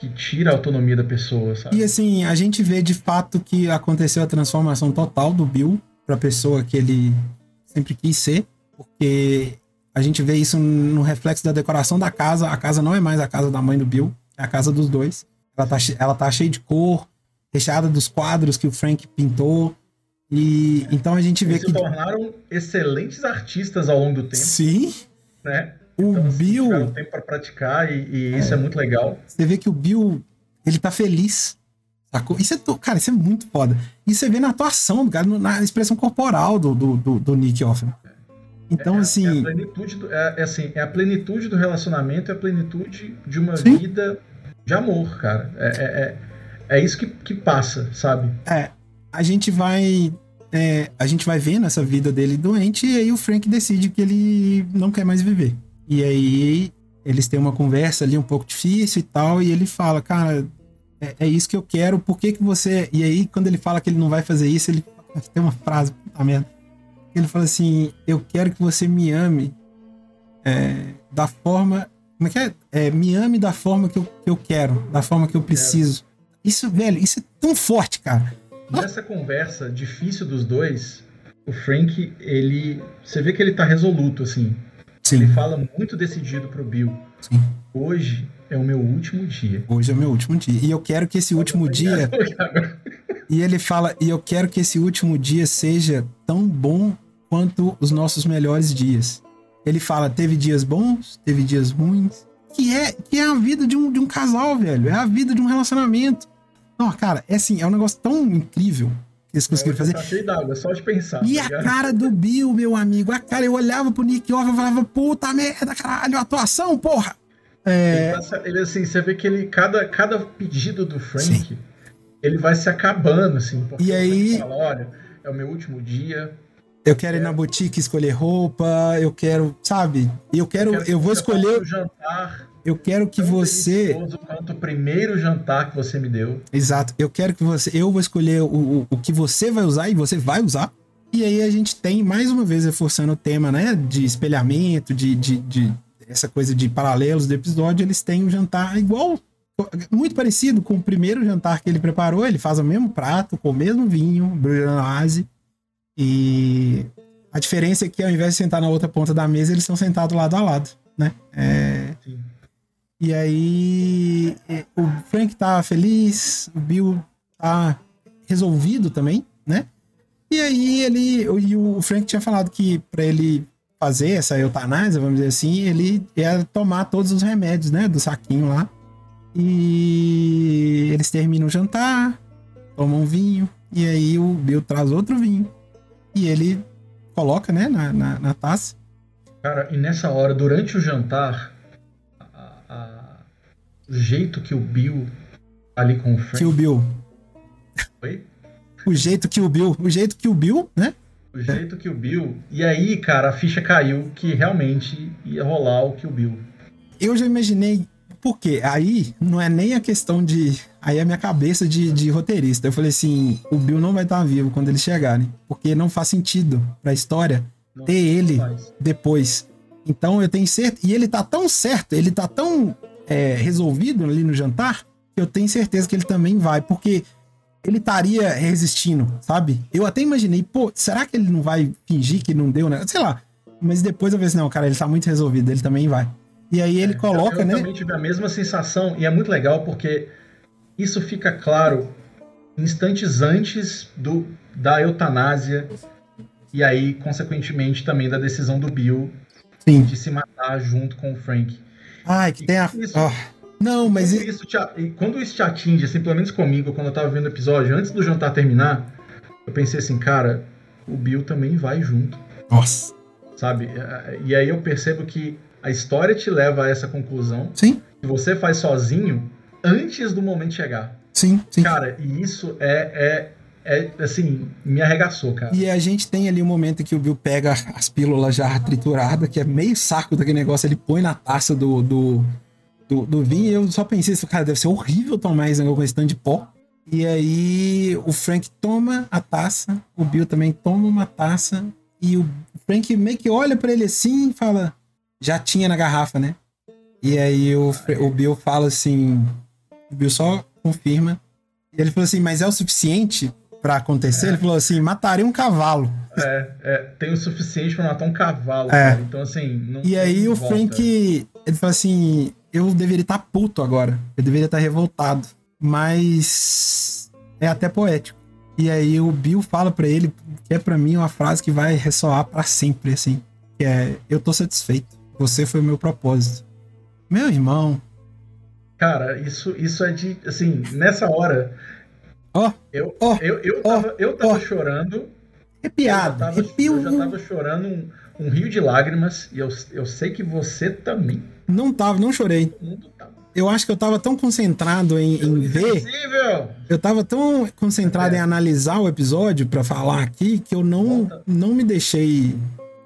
que tira a autonomia da pessoa, sabe? E assim, a gente vê de fato que aconteceu a transformação total do Bill pra pessoa que ele sempre quis ser, porque a gente vê isso no reflexo da decoração da casa. A casa não é mais a casa da mãe do Bill, é a casa dos dois. Ela tá, ela tá cheia de cor, recheada dos quadros que o Frank pintou. E então a gente vê Eles que. se tornaram excelentes artistas ao longo do tempo. Sim. Né? O Então, assim, Bill. tiveram tempo para praticar e, e isso é muito legal. Você vê que o Bill, ele tá feliz. Sacou? Isso é, cara, isso é muito foda. E você vê na atuação cara, na expressão corporal do, do, do, do Nick Offerman. Então, é, assim. é a plenitude do, é, é assim, é a plenitude do relacionamento, é a plenitude de uma Sim. vida de amor, cara. É, é, é, é isso que, que passa, sabe? É, a gente vai. é, a gente vai vendo essa vida dele doente e aí o Frank decide que ele não quer mais viver. E aí eles têm uma conversa ali um pouco difícil e tal, e ele fala, cara, é, é isso que eu quero, por que que você. E aí, quando ele fala que ele não vai fazer isso, ele tem uma frase, puta merda. Ele fala assim: Eu quero que você me ame é, da forma. Como é que é? É, Me ame da forma que eu, que eu quero, da forma que eu preciso. Isso, velho, isso é tão forte, cara. Nessa conversa difícil dos dois, o Frank, ele. Você vê que ele tá resoluto, assim. Ele Sim, fala muito decidido pro Bill. sim. Hoje é o meu último dia. Hoje é o meu último dia. E eu quero que esse último dia. E ele fala, e eu quero que esse último dia seja tão bom quanto os nossos melhores dias. Ele fala, teve dias bons, teve dias ruins. Que é, que é a vida de um, de um casal, velho. É a vida de um relacionamento. Não, cara, é assim, é um negócio tão incrível que eles conseguiram fazer. Tá cheio d'água, só de pensar. E tá a ligado? cara do Bill, meu amigo, a cara, eu olhava pro Nick Offer e falava, puta merda, caralho, atuação, porra. É, Ele, tá se- ele, assim, você vê que ele, cada, cada pedido do Frank, ele vai se acabando, assim. E aí- Fala, Olha, é o meu último dia. eu quero ir na boutique escolher roupa, eu quero, sabe? Eu quero, eu, que vou você faça escolher, jantar eu quero que você, delicioso quanto o primeiro jantar que você me deu. exato, eu quero que você, eu vou escolher o, o, o que você vai usar e você vai usar. E aí a gente tem, mais uma vez, reforçando o tema, né, de espelhamento, de, de, de essa coisa de paralelos do episódio, eles têm um jantar igual, muito parecido com o primeiro jantar que ele preparou, ele faz o mesmo prato, com o mesmo vinho, Brujanase, e a diferença é que ao invés de sentar na outra ponta da mesa, eles estão sentados lado a lado, né? É, Sim. E aí eh, o Frank tá feliz, o Bill tá resolvido também, né? E aí ele e o Frank tinha falado que pra ele fazer essa eutanásia, vamos dizer assim, ele ia tomar todos os remédios, né, do saquinho lá. E eles terminam o jantar, tomam um vinho, e aí o Bill traz outro vinho. E ele coloca, né, na, na, na taça. Cara, e nessa hora, durante o jantar, o jeito que o Bill ali com o Frank Que o Bill. foi, O jeito que o Bill. O jeito que o Bill, né? o jeito que o Bill. E aí, cara, a ficha caiu que realmente ia rolar o que o Bill. eu já imaginei. Por quê? Aí não é nem a questão de. Aí é a minha cabeça de, de roteirista. Eu falei assim: o Bill não vai estar vivo quando eles chegarem. Porque não faz sentido pra história Não ter ele faz. depois. Então eu tenho certeza. E ele tá tão certo, ele tá tão é, resolvido ali no jantar, eu tenho certeza que ele também vai. Porque ele estaria resistindo, sabe? Eu até imaginei, pô, será que ele não vai fingir que não deu, né? Sei lá. Mas depois eu falei assim: não, cara, ele tá muito resolvido, ele também vai. E aí ele coloca, eu, eu né? também tive a mesma sensação e é muito legal porque isso fica claro instantes antes do da eutanásia e aí consequentemente também da decisão do Bill Sim. de se matar junto com o Frank. Ai, que tem a. Isso. ó. Não, mas. quando, e- isso te, e quando isso te atinge, assim, pelo menos comigo, quando eu tava vendo o episódio, antes do jantar terminar, eu pensei assim, cara, o Bill também vai junto, Nossa. sabe? E aí eu percebo que a história te leva a essa conclusão Sim, que você faz sozinho antes do momento chegar. sim, sim. Cara, e isso é, é, é assim, me arregaçou, cara. E a gente tem ali o momento que o Bill pega as pílulas já trituradas, que é meio saco daquele negócio, ele põe na taça do, do, do, do vinho. E eu só pensei, cara, deve ser horrível tomar esse negócio com esse tanto de pó. E aí o Frank toma a taça, o Bill também toma uma taça, e o Frank meio que olha pra ele assim e fala: Já tinha na garrafa, né? E aí o, o Bill fala assim: O Bill só confirma. E ele falou assim: Mas é o suficiente pra acontecer, ele falou assim: mataria um cavalo. É, é, tem o suficiente pra matar um cavalo, É. cara. Então, assim. Não, E aí o volta. Frank, ele falou assim, eu deveria estar puto agora, eu deveria estar revoltado, mas é até poético. E aí o Bill fala pra ele, que é pra mim uma frase que vai ressoar pra sempre, assim, que é, eu tô satisfeito, você foi o meu propósito. Meu irmão, Cara, isso, isso é de. Assim, nessa hora. Ó, Eu, Ó, eu, eu tava, eu tava chorando. é Eu piada, já tava, arrepio, eu já tava chorando um, um rio de lágrimas. E eu, eu sei que você também. não tava, não chorei. Tava. Eu acho que eu tava tão concentrado em, em ver Impossível! Eu tava tão concentrado É. em analisar o episódio pra falar aqui que eu não, Volta. não me deixei.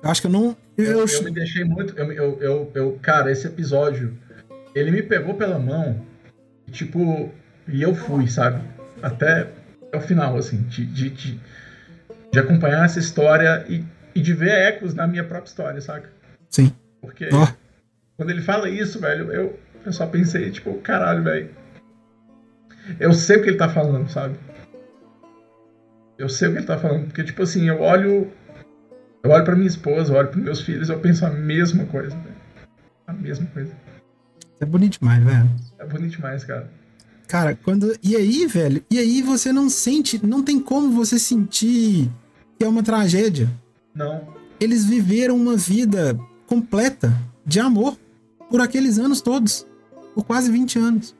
Eu acho que eu não. Eu, Eu, eu- eu me deixei muito. Eu, eu, eu, eu- cara, esse episódio, ele me pegou pela mão, e, tipo, e eu fui, sabe? Até, o final, assim, de, de, de, de acompanhar essa história e, e de ver ecos na minha própria história, saca? Sim. Porque Ó, quando ele fala isso, velho, eu, eu só pensei, tipo, caralho, velho. Eu sei o que ele tá falando, sabe? Eu sei o que ele tá falando, porque, tipo assim, eu olho. Eu olho pra minha esposa, eu olho pros meus filhos, eu penso a mesma coisa, velho. A mesma coisa. é bonito demais, velho. É bonito demais, cara. Cara, quando. E aí, velho? E aí você não sente. Não tem como você sentir que é uma tragédia. Não. Eles viveram uma vida completa de amor por aqueles anos todos. Por quase 20 anos.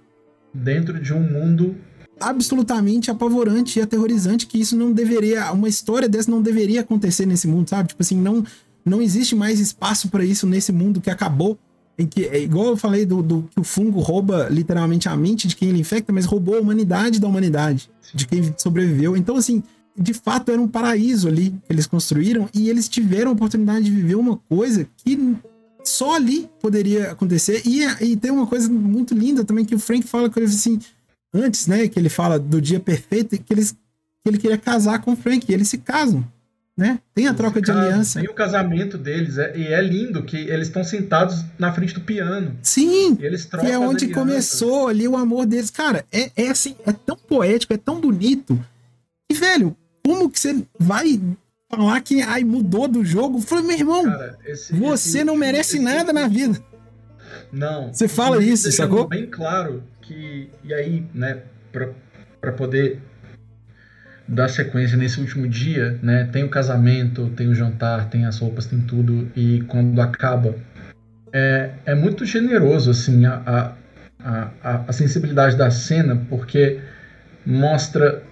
Dentro de um mundo. absolutamente apavorante e aterrorizante que isso não deveria, uma história dessa não deveria acontecer nesse mundo, sabe? Tipo assim, não não existe mais espaço pra isso nesse mundo que acabou. Em que, é igual eu falei do, do que o fungo rouba literalmente a mente de quem ele infecta, mas roubou a humanidade da humanidade, de quem sobreviveu. Então, assim, de fato era um paraíso ali que eles construíram e eles tiveram a oportunidade de viver uma coisa que só ali poderia acontecer. E, e tem uma coisa muito linda também que o Frank fala com ele assim, antes, né, que ele fala do dia perfeito, que, eles, que ele queria casar com o Frank, e eles se casam, né? Tem a troca de aliança. Tem o casamento deles, é- e é lindo que eles estão sentados na frente do piano. Sim, E eles que trocam é as onde começou ali o amor deles. Cara, é, é assim, é tão poético, é tão bonito. E, velho, como que você vai falar que ai, mudou do jogo? Falei, meu irmão, Cara, esse- você esse não último- merece esse nada na último- vida. Não. Você fala isso, sacou? bem claro que. E aí, né, pra, pra poder dar sequência nesse último dia, né, tem o casamento, tem o jantar, tem as roupas, tem tudo, e quando acaba. É, é muito generoso, assim, a, a, a, a- sensibilidade da cena, porque mostra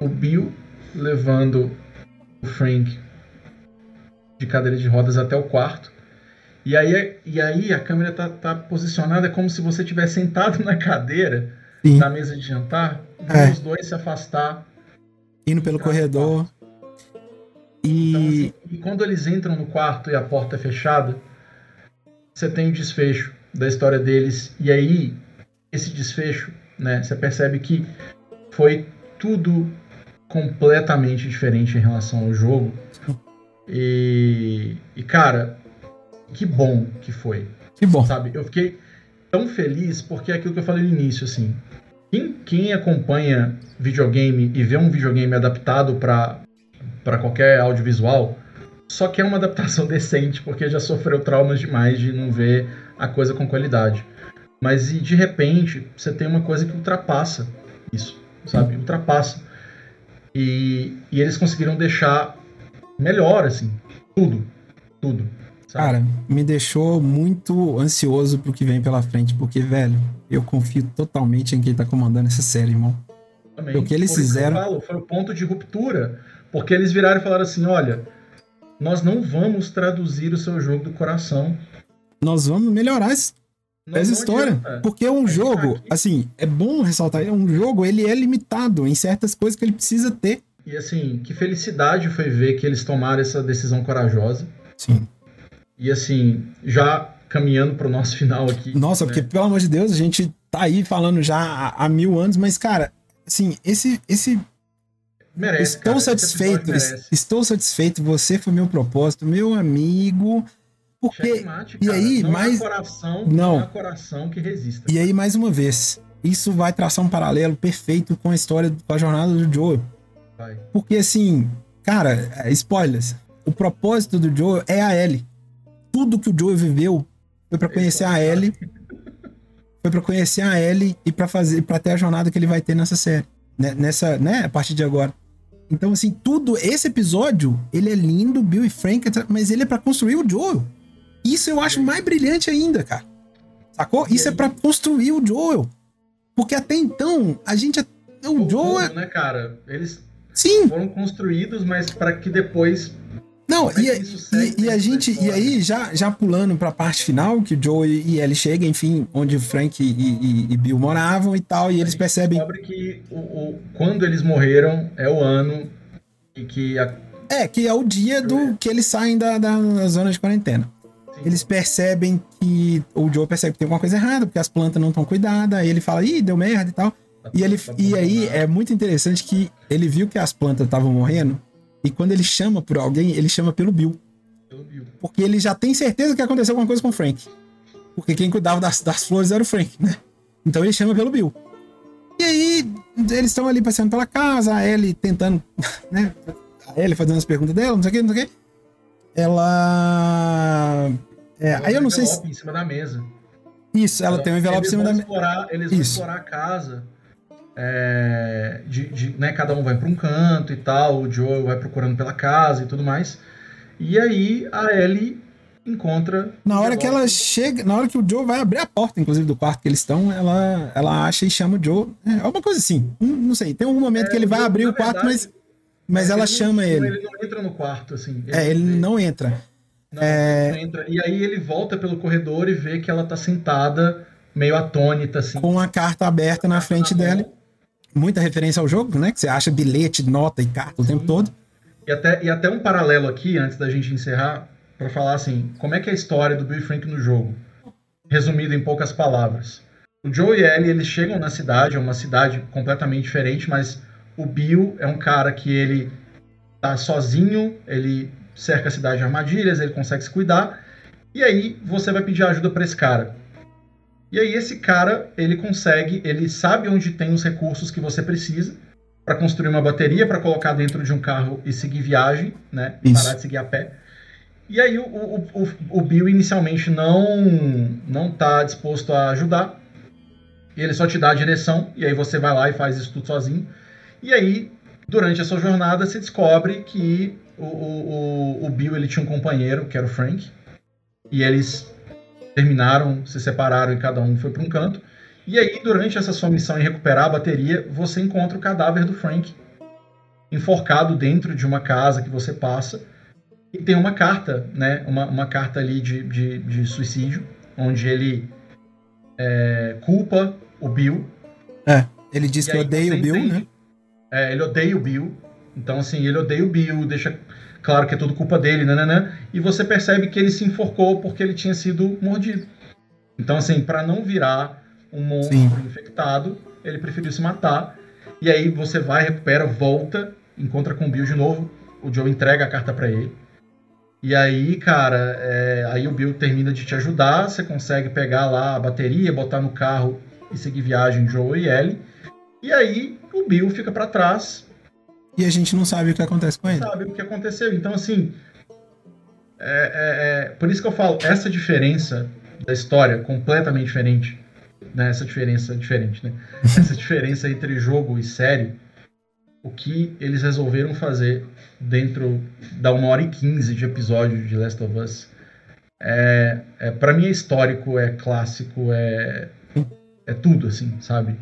o Bill levando o Frank de cadeira de rodas até o quarto. E aí, e aí a câmera tá, tá posicionada como se você tivesse sentado na cadeira Sim. na mesa de jantar, É. os dois se afastar. Indo pelo corredor. quarto. Então, E. assim, e quando eles entram no quarto e a porta é fechada, você tem o desfecho da história deles. E aí, esse desfecho, né, você percebe que foi tudo completamente diferente em relação ao jogo. E, e cara, que bom que foi. Que bom. Sabe? Eu fiquei tão feliz porque é aquilo que eu falei no início, assim. Quem, quem acompanha videogame e vê um videogame adaptado para qualquer audiovisual, só quer uma adaptação decente, porque já sofreu traumas demais de não ver a coisa com qualidade. Mas e de repente, você tem uma coisa que ultrapassa isso, sabe? Ultrapassa. E, e eles conseguiram deixar melhor, assim, tudo. Tudo. Cara, me deixou muito ansioso pro que vem pela frente, porque, velho, eu confio totalmente em quem tá comandando essa série, irmão. Também. O que eles fizeram- eu falo, foi o ponto de ruptura. Porque eles viraram e falaram assim: olha, nós não vamos traduzir o seu jogo do coração. Nós vamos melhorar esse- Não- essa história. adianta. Porque um tá jogo, assim, é bom ressaltar, é um jogo, ele é limitado em certas coisas que ele precisa ter. E assim, que felicidade foi ver que eles tomaram essa decisão corajosa. Sim. E assim, já caminhando pro nosso final aqui. Nossa, né? porque, pelo amor de Deus, a gente tá aí falando já há, há mil anos, mas, cara, assim, esse. esse merece. estou cara, satisfeito, estou satisfeito, você foi meu propósito, meu amigo. Porque. Checkmate, e aí, não mais- há coração, Não. não há coração que resista. E aí, mais uma vez, isso vai traçar um paralelo perfeito com a história, com a jornada do Joel. Vai. Porque assim, cara, é, spoilers. O propósito do Joe é a Ellie. Tudo que o Joe viveu foi pra conhecer a Ellie. Foi pra conhecer a Ellie e pra fazer, para ter a jornada que ele vai ter nessa série, né? nessa, né, a partir de agora. Então assim, tudo esse episódio, ele é lindo, Bill e Frank, mas ele é pra construir o Joel. Isso eu acho mais brilhante ainda, cara. Sacou? Isso é pra construir o Joel. Porque até então, a gente. O, Joel. é- né, cara? Eles Sim, foram construídos, mas para que depois Não, é e, e- e a gente. E aí, já, já pulando pra parte final, que o Joe e e Ellie chegam, enfim, onde o Frank e, e- e Bill moravam e tal, e eles percebem. descobre que o, o- quando eles morreram é o ano e que a, É, que é o dia do que eles saem da, da, da zona de quarentena. Sim. Eles percebem que. O Joe percebe que tem alguma coisa errada, porque as plantas não estão cuidadas, aí ele fala, ih, deu merda e tal. E, ele, tá e aí abandonado. é muito interessante que ele viu que as plantas estavam morrendo, e quando ele chama por alguém, ele chama pelo Bill. pelo Bill. Porque ele já tem certeza que aconteceu alguma coisa com o Frank. Porque quem cuidava das, das flores era o Frank, né? Então ele chama pelo Bill. E aí, eles estão ali passeando pela casa, a Ellie tentando, né? A Ellie fazendo as perguntas dela, não sei o que, não sei o que. Ela. É, Ela aí eu não sei se. envelope em cima da mesa. Isso, ela tem um envelope em cima da mesa. Eles vão explorar a casa. É, de, de- né, cada um vai para um canto e tal. O Joe vai procurando pela casa e tudo mais. E aí a Ellie encontra. Na hora que ela chega, na hora que o Joe vai abrir a porta, inclusive, do quarto que eles estão, ela, ela acha e chama o Joe. É alguma coisa assim. Não, não sei. Tem algum momento É, que ele vai abrir o verdade, quarto, mas, mas É, ela não- chama ele. Ele não entra no quarto, assim. É, ele não entra. Não, É. ele não entra. E aí ele volta pelo corredor e vê que ela tá sentada, meio atônita, assim. Com a carta aberta na frente dela. Muita referência ao jogo, né? Que você acha bilhete, nota e carta o tempo todo. E até, e até um paralelo aqui, antes da gente encerrar, pra falar assim, como é que é a história do Bill Frank no jogo? Resumido em poucas palavras. O Joe e Ellie, eles chegam na cidade, é uma cidade completamente diferente, mas o Bill é um cara que ele tá sozinho, ele cerca a cidade de armadilhas, ele consegue se cuidar, e aí você vai pedir ajuda pra esse cara. E aí esse cara, ele consegue, ele sabe onde tem os recursos que você precisa, para construir uma bateria para colocar dentro de um carro e seguir viagem, né? Isso. Parar de seguir a pé. E aí o, o, o, o Bill inicialmente não não tá disposto a ajudar. Ele só te dá a direção e aí você vai lá e faz isso tudo sozinho. E aí durante a sua jornada se descobre que o, o, o, o Bill ele tinha um companheiro que era o Frank e eles terminaram, se separaram e cada um foi para um canto. E aí, durante essa sua missão em recuperar a bateria, você encontra o cadáver do Frank enforcado dentro de uma casa que você passa. E tem uma carta, né? Uma, uma carta ali de, de, de suicídio, onde ele é, culpa o Bill. Ele diz E que odeia o Bill, entende- né? É, ele odeia o Bill. Então, assim, ele odeia o Bill, deixa claro que é tudo culpa dele, nananã. E você percebe que ele se enforcou porque ele tinha sido mordido. Então, assim, para não virar um monstro Sim. infectado, ele preferiu se matar. E aí você vai, recupera, volta, encontra com o Bill de novo. O Joe entrega a carta para ele. E aí, cara, é, aí o Bill termina de te ajudar. Você consegue pegar lá a bateria, botar no carro e seguir viagem, Joe e Ellie. E aí o Bill fica para trás, E a gente não sabe o que acontece com ele. sabe o que aconteceu. Então, assim, é, é- é- por isso que eu falo, essa diferença da história, completamente diferente, né? Essa diferença diferente, né? Essa diferença entre jogo e série, o que eles resolveram fazer dentro da 1 hora e 15 de episódio de Last of Us, é, é, para mim é histórico, é clássico, é, é tudo, assim, sabe?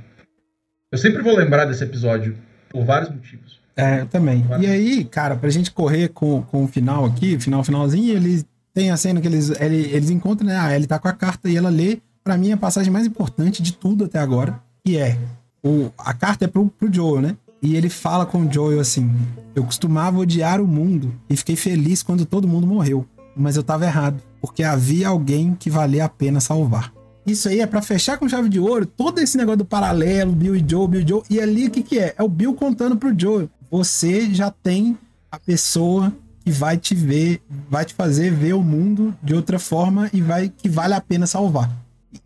Eu sempre vou lembrar desse episódio por vários motivos. É, eu também. Vai. E aí, cara, pra gente correr com, com o final aqui, final, finalzinho, eles tem a cena que eles, ele- eles encontram, né? A Ellie tá com a carta e ela lê, pra mim, a passagem mais importante de tudo até agora, que é o, a carta é pro, pro Joel, né? E ele fala com o Joel assim: Eu costumava odiar o mundo e fiquei feliz quando todo mundo morreu. Mas eu tava errado, porque havia alguém que valia a pena salvar. Isso aí é pra fechar com chave de ouro todo esse negócio do paralelo, Bill e Joe, Bill e Joe. E ali o que, que é? É o Bill contando pro Joe. Você já tem a pessoa que vai te ver, vai te fazer ver o mundo de outra forma e vai que vale a pena salvar.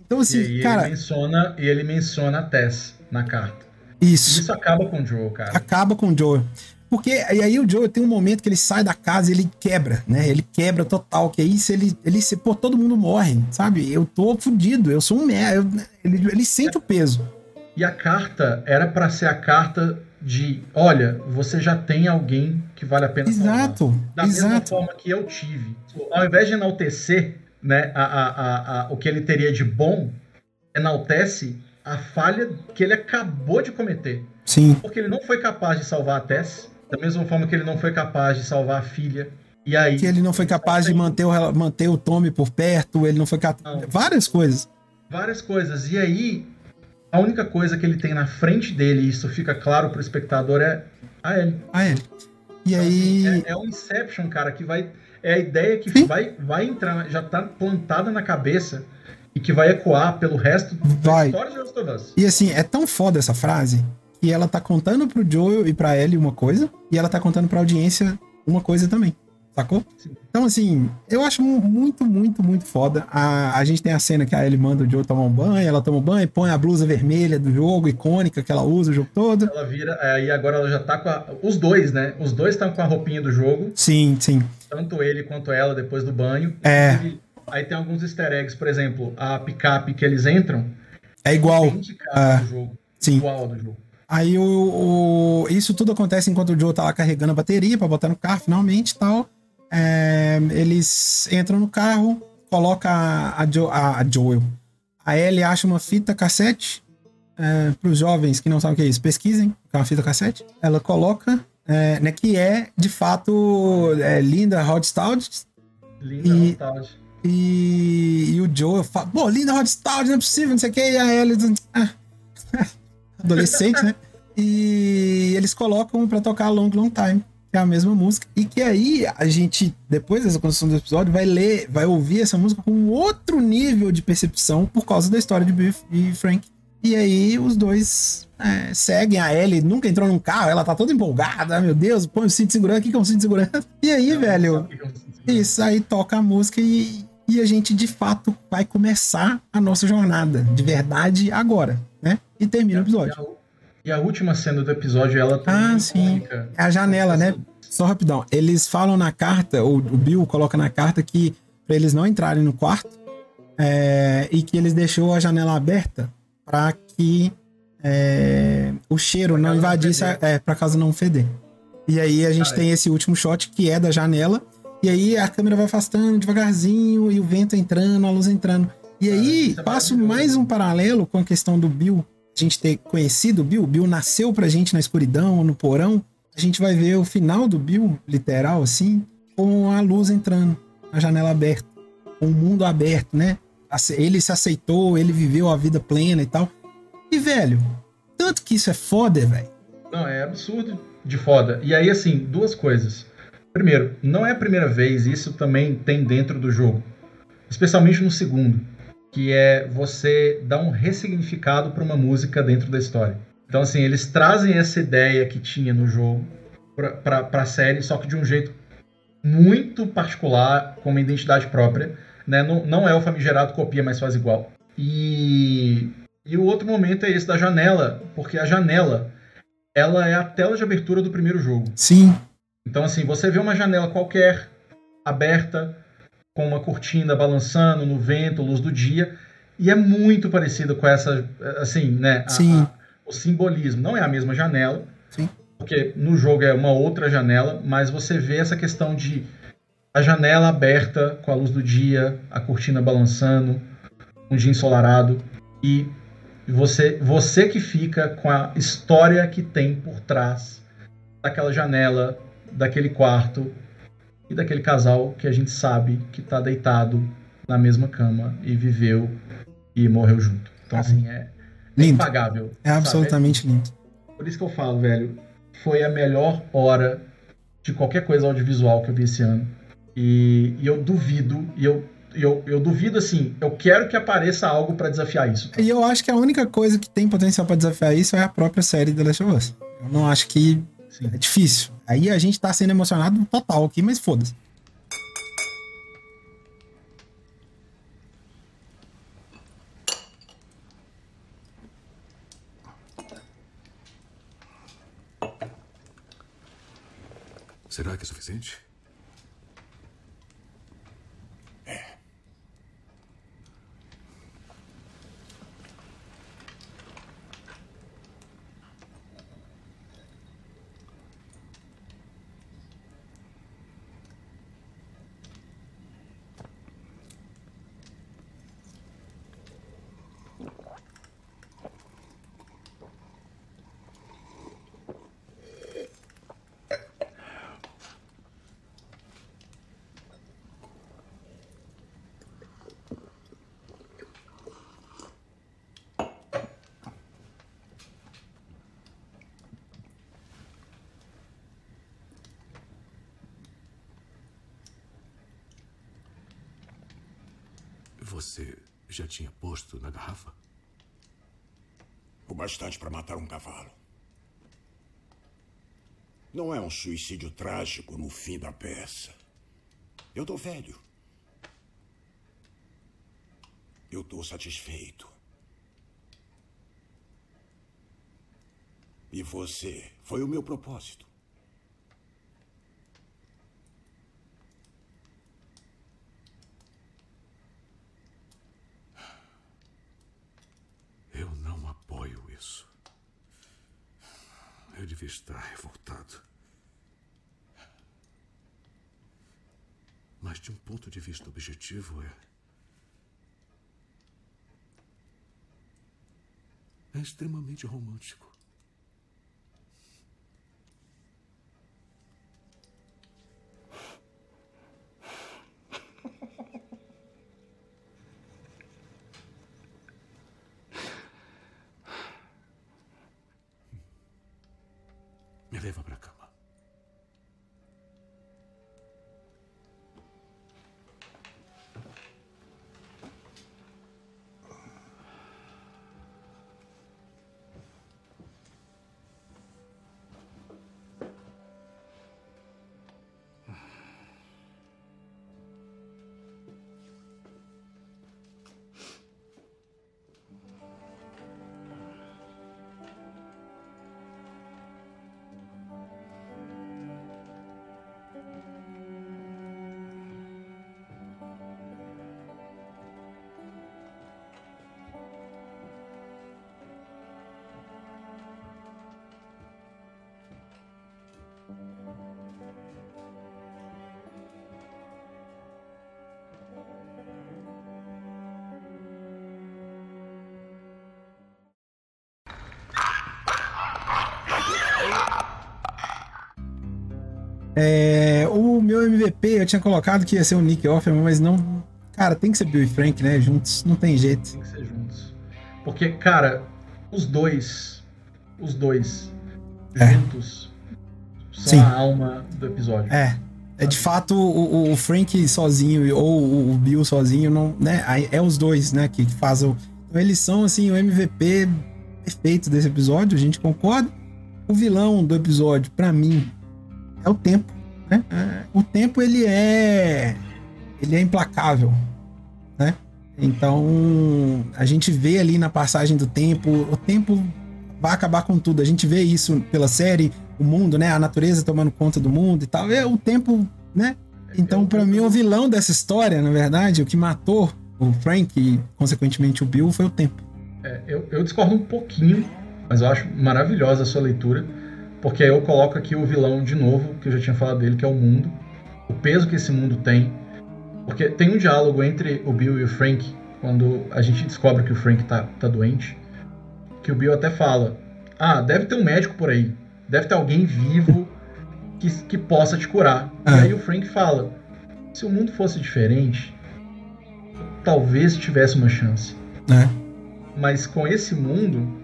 Então, E assim, aí cara, ele menciona, e ele menciona a Tess na carta. isso. Isso acaba com o Joe, cara. acaba com o Joel. Porque e aí o Joe tem um momento que ele sai da casa e ele quebra, né? Ele quebra total, que aí se ele, ele se, pô, todo mundo morre, sabe? Eu tô fudido, eu sou um merda. Ele, ele sente o peso. E a carta era para ser a carta de, olha, você já tem alguém que vale a pena Exato, salvar. Da exato. mesma forma que eu tive. Ao invés de enaltecer né, a, a, a, a, o que ele teria de bom, enaltece a falha que ele acabou de cometer. Sim. Porque ele não foi capaz de salvar a Tess, da mesma forma que ele não foi capaz de salvar a filha. E aí. Que ele não foi capaz de manter o, manter o Tommy por perto, ele não foi capaz. Várias coisas. Várias coisas. E aí, a única coisa que ele tem na frente dele, e isso fica claro pro espectador, é a Ellie. Ah, é. E aí. É, é um Inception, cara, que vai. É a ideia que Sim. vai, vai entrar, já tá plantada na cabeça e que vai ecoar pelo resto Vai. da história de Last of Us. E assim, é tão foda essa frase que ela tá contando pro Joel e pra Ellie uma coisa, e ela tá contando pra audiência uma coisa também. Sacou? Sim. Então, assim, eu acho mu- muito, muito, muito foda. A, a gente tem a cena que a Ellie manda o Joel tomar um banho, ela toma um banho, põe a blusa vermelha do jogo, icônica, que ela usa o jogo todo. Ela vira. Aí agora ela já tá com a. Os dois, né? Os dois estão com a roupinha do jogo, Sim, sim. tanto ele quanto ela depois do banho. É. Inclusive, Aí tem alguns easter eggs, por exemplo, a picape que eles entram É igual. Ah, do jogo. sim. Igual do jogo. Aí o, o- isso tudo acontece enquanto o Joe tá lá carregando a bateria pra botar no carro finalmente e tal. É, eles entram no carro, coloca a, Jo- a- a Joel. A Ellie acha uma fita cassete. É, para os jovens que não sabem o que é isso, pesquisem, que é uma fita cassete. Ela coloca, é, né, que é de fato é, Linda Rodstad Linda E- vontade. e, e o Joel fala, pô, Linda Rodstad, não é possível, não sei o que. E a Ellie, ah, adolescente, né? E eles colocam pra tocar Long Long Time, é a mesma música. E que aí a gente, depois dessa construção do episódio, vai ler, vai ouvir essa música com outro nível de percepção por causa da história de Biff e Frank. E aí os dois é, seguem a Ellie, nunca entrou num carro, ela tá toda empolgada, ah, meu Deus, põe o cinto de segurança, o que é um cinto de segurança? E aí, velho, Sabe o que eu sinto? isso, aí toca a música e, e a gente de fato vai começar a nossa jornada, de verdade, agora, né? E termina o episódio. E a, última cena do episódio, ela também Ah, é sim. É a janela, né? Só rapidão. Eles falam na carta, o, o Bill coloca na carta que pra eles não entrarem no quarto é, e que eles deixou a janela aberta pra que é, o cheiro Pra não não invadisse, a, feder. é, pra casa não feder. E aí a gente Cara, tem esse último shot que é da janela e aí a câmera vai afastando devagarzinho e o vento entrando, a luz entrando. E aí é passo mais um paralelo com a questão do Bill, a gente ter conhecido o Bill, Bill nasceu pra gente na escuridão, no porão, a gente vai ver o final do Bill, literal assim, com a luz entrando, a janela aberta, com o mundo aberto, né? Ele se aceitou, ele viveu a vida plena e tal. E, velho, tanto que isso é foda, velho. Não, é absurdo de foda. E aí, assim, duas coisas. Primeiro, não é a primeira vez, isso também tem dentro do jogo. Especialmente no segundo, que é você dar um ressignificado para uma música dentro da história. Então, assim, eles trazem essa ideia que tinha no jogo pra, a série, só que de um jeito muito particular, com uma identidade própria. Né? Não, não é o famigerado copia, mas faz igual. E, e o outro momento é esse da janela, porque a janela ela é a tela de abertura do primeiro jogo. Sim, Então, assim, você vê uma janela qualquer, aberta, com uma cortina balançando no vento, luz do dia, e é muito parecido com essa, assim, né? a- Sim. a- o simbolismo. Não é a mesma janela, Sim. porque no jogo é uma outra janela, mas você vê essa questão de a janela aberta com a luz do dia, a cortina balançando, um dia ensolarado, e você, você que fica com a história que tem por trás daquela janela, daquele quarto e daquele casal que a gente sabe que tá deitado na mesma cama e viveu e morreu junto. Então, assim, é, é impagável. É sabe? absolutamente lindo. Por isso que eu falo, velho, foi a melhor hora de qualquer coisa audiovisual que eu vi esse ano. E, e eu duvido, e eu, eu, eu duvido assim, eu quero que apareça algo pra desafiar isso. E eu acho que a única coisa que tem potencial pra desafiar isso é a própria série The Last of Us. Eu não acho que Sim. é difícil. Aí a gente tá sendo emocionado total aqui, mas foda-se. Será que é suficiente? Você já tinha posto na garrafa? O bastante para matar um cavalo. Não é um suicídio trágico no fim da peça. Eu tô velho. Eu tô satisfeito. E você foi o meu propósito. Eu não apoio isso. Eu devia estar revoltado. Mas, de um ponto de é. É extremamente romântico. É, o meu MVP eu tinha colocado que ia ser o Nick Offerman, mas não. Cara, tem que ser Bill e Frank, né? Juntos, não tem jeito. Tem que ser juntos. Porque, cara, os dois. Os dois. É. Juntos. São Sim. a alma do episódio. É. É de fato o, o Frank sozinho ou o Bill sozinho, não, né? É os dois, né? Que fazem. o- Então eles são assim o MVP perfeito desse episódio, a gente concorda. O vilão do episódio, pra mim, é o tempo, né? É, O tempo ele é ele é implacável, né? Então a gente vê ali na passagem do tempo, o tempo vai acabar com tudo. A gente vê isso pela série, o mundo, né? A natureza tomando conta do mundo e tal. É o tempo, né? Então, pra mim, o vilão dessa história, na verdade, o que matou o Frank e, consequentemente, o Bill foi o tempo. É, eu, eu discordo um pouquinho, mas eu acho maravilhosa a sua leitura, porque aí eu coloco aqui o vilão de novo, que eu já tinha falado dele, que é o mundo, o peso que esse mundo tem. Porque tem um diálogo entre o Bill e o Frank, quando a gente descobre que o Frank tá, tá doente, que o Bill até fala: Ah, deve ter um médico por aí, deve ter alguém vivo que, que possa te curar. Ah. E aí o Frank fala: Se o mundo fosse diferente, talvez tivesse uma chance Né? mas com esse mundo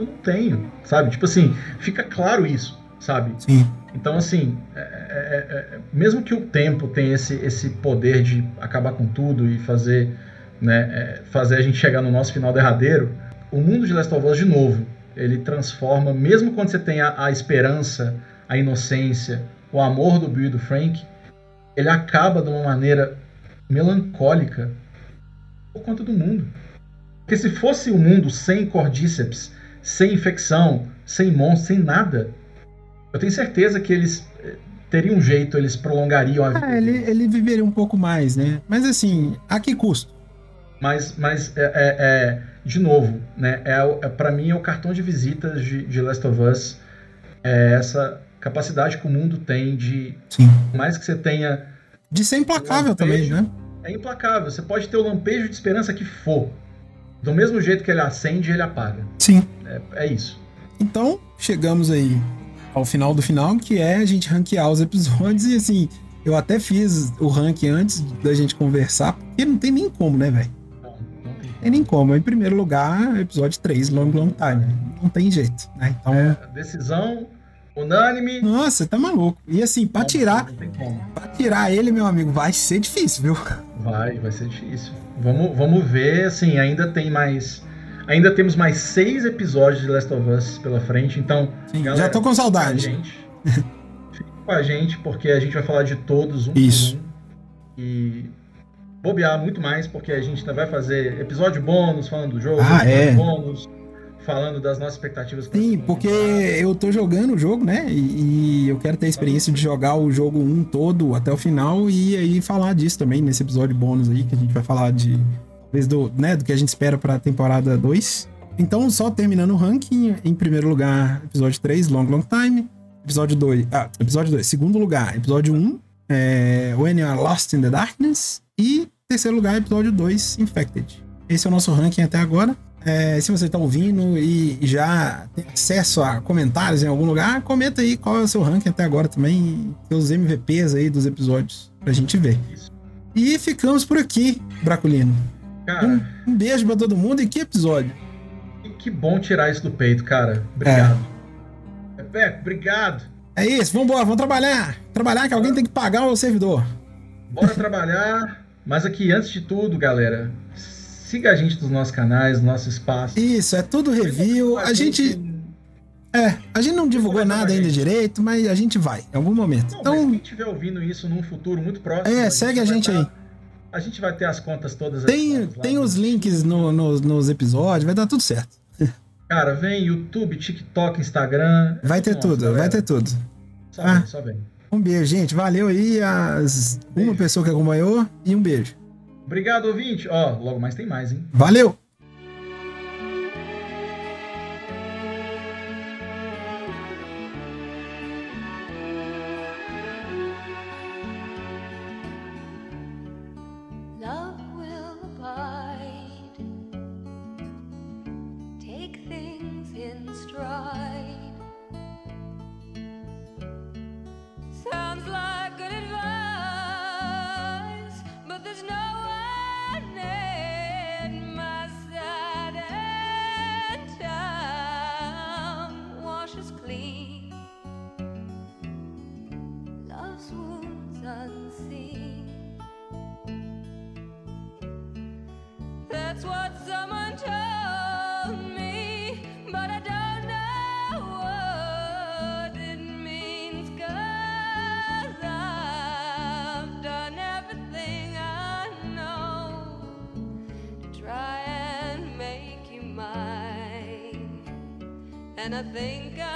eu não tenho, sabe? Tipo assim, fica claro isso, sabe? Sim. Então, assim, é- é- é- é- mesmo que o tempo tenha esse, esse poder de acabar com tudo e fazer, né, é, fazer a gente chegar no nosso final derradeiro, o mundo de Last of Us, de novo, ele transforma, mesmo quando você tem a, a esperança, a inocência, o amor do Bill e do Frank, ele acaba de uma maneira melancólica por conta do mundo. Porque se fosse um mundo sem cordíceps, sem infecção, sem monstros, sem nada, eu tenho certeza que eles eh, teria um jeito, eles prolongariam a vida. Ah, ele, ele viveria um pouco mais, né? Mas assim, a que custo? Mas, mas é, é- é- de novo, né? É, é, para mim é o cartão de visitas de, de Last of Us. É essa capacidade que o mundo tem de, Sim. por mais que você tenha, De ser implacável Um também, beijo. né? é implacável. Você pode ter o lampejo de esperança que for. Do mesmo jeito que ele acende, ele apaga. Sim. É, é isso. Então, chegamos aí ao final do final, que é a gente ranquear os episódios. E assim, eu até fiz o ranking antes da gente conversar, porque não tem nem como, né, velho? Não, não tem. Tem nem como. Em primeiro lugar, episódio 3, Long Long Time. Não tem jeito, né? Então, É, decisão unânime. nossa, tá maluco. E assim, pra tirar, pra tirar ele, meu amigo, vai ser difícil, viu? Vai, vai ser difícil. Vamos, vamos ver, assim, ainda tem mais. Ainda temos mais seis episódios de Last of Us pela frente, então. Sim, galera, já tô com fique com a saudade. gente. Fique com a gente, porque a gente vai falar de todos um Isso. por um. E bobear muito mais, porque a gente ainda vai fazer episódio bônus falando do jogo, Ah, episódio é. bônus, falando das nossas expectativas. Sim, porque eu tô jogando o jogo, né? E, e eu quero ter a experiência de jogar o jogo 1 todo até o final e aí falar disso também nesse episódio bônus aí, que a gente vai falar de. talvez Do, né, do que a gente espera pra temporada 2. Então, só terminando o ranking, em primeiro lugar, episódio 3, Long Long Time. Episódio 2. Ah, episódio 2. Segundo lugar, episódio 1, é, When You Are Lost in the Darkness. E terceiro lugar, episódio 2, Infected. Esse é o nosso ranking até agora. É, se você está ouvindo e já tem acesso a comentários em algum lugar, comenta aí qual é o seu ranking até agora também, seus MVPs aí dos episódios, pra gente ver. E ficamos por aqui, Braculino. Cara, Um, um beijo pra todo mundo e que episódio. que, bom tirar isso do peito, cara. Obrigado. Pepeco, obrigado. É isso, vambora, vamos trabalhar. Trabalhar que alguém tem que pagar o servidor. Bora trabalhar. Mas aqui, antes de tudo, galera, siga a gente nos nossos canais, no nosso espaço. Isso, é tudo review. A gente, é, a gente não divulgou nada a ainda gente. direito, mas a gente vai, em algum momento. Não, Então, quem estiver ouvindo isso num futuro muito próximo. É, gente segue a vai gente tá- aí. A gente vai ter as contas todas tem, lá tem os links no- no- nos episódios, vai dar tudo certo. Cara, vem YouTube, TikTok, Instagram. Vai ter Nossa, tudo, vai galera, ter tudo. Só Ah. vem, só vem. Um beijo, gente. Valeu aí as uma pessoa que acompanhou e um beijo. Obrigado, ouvinte. Ó, logo mais tem mais, hein? Valeu! And I think I'm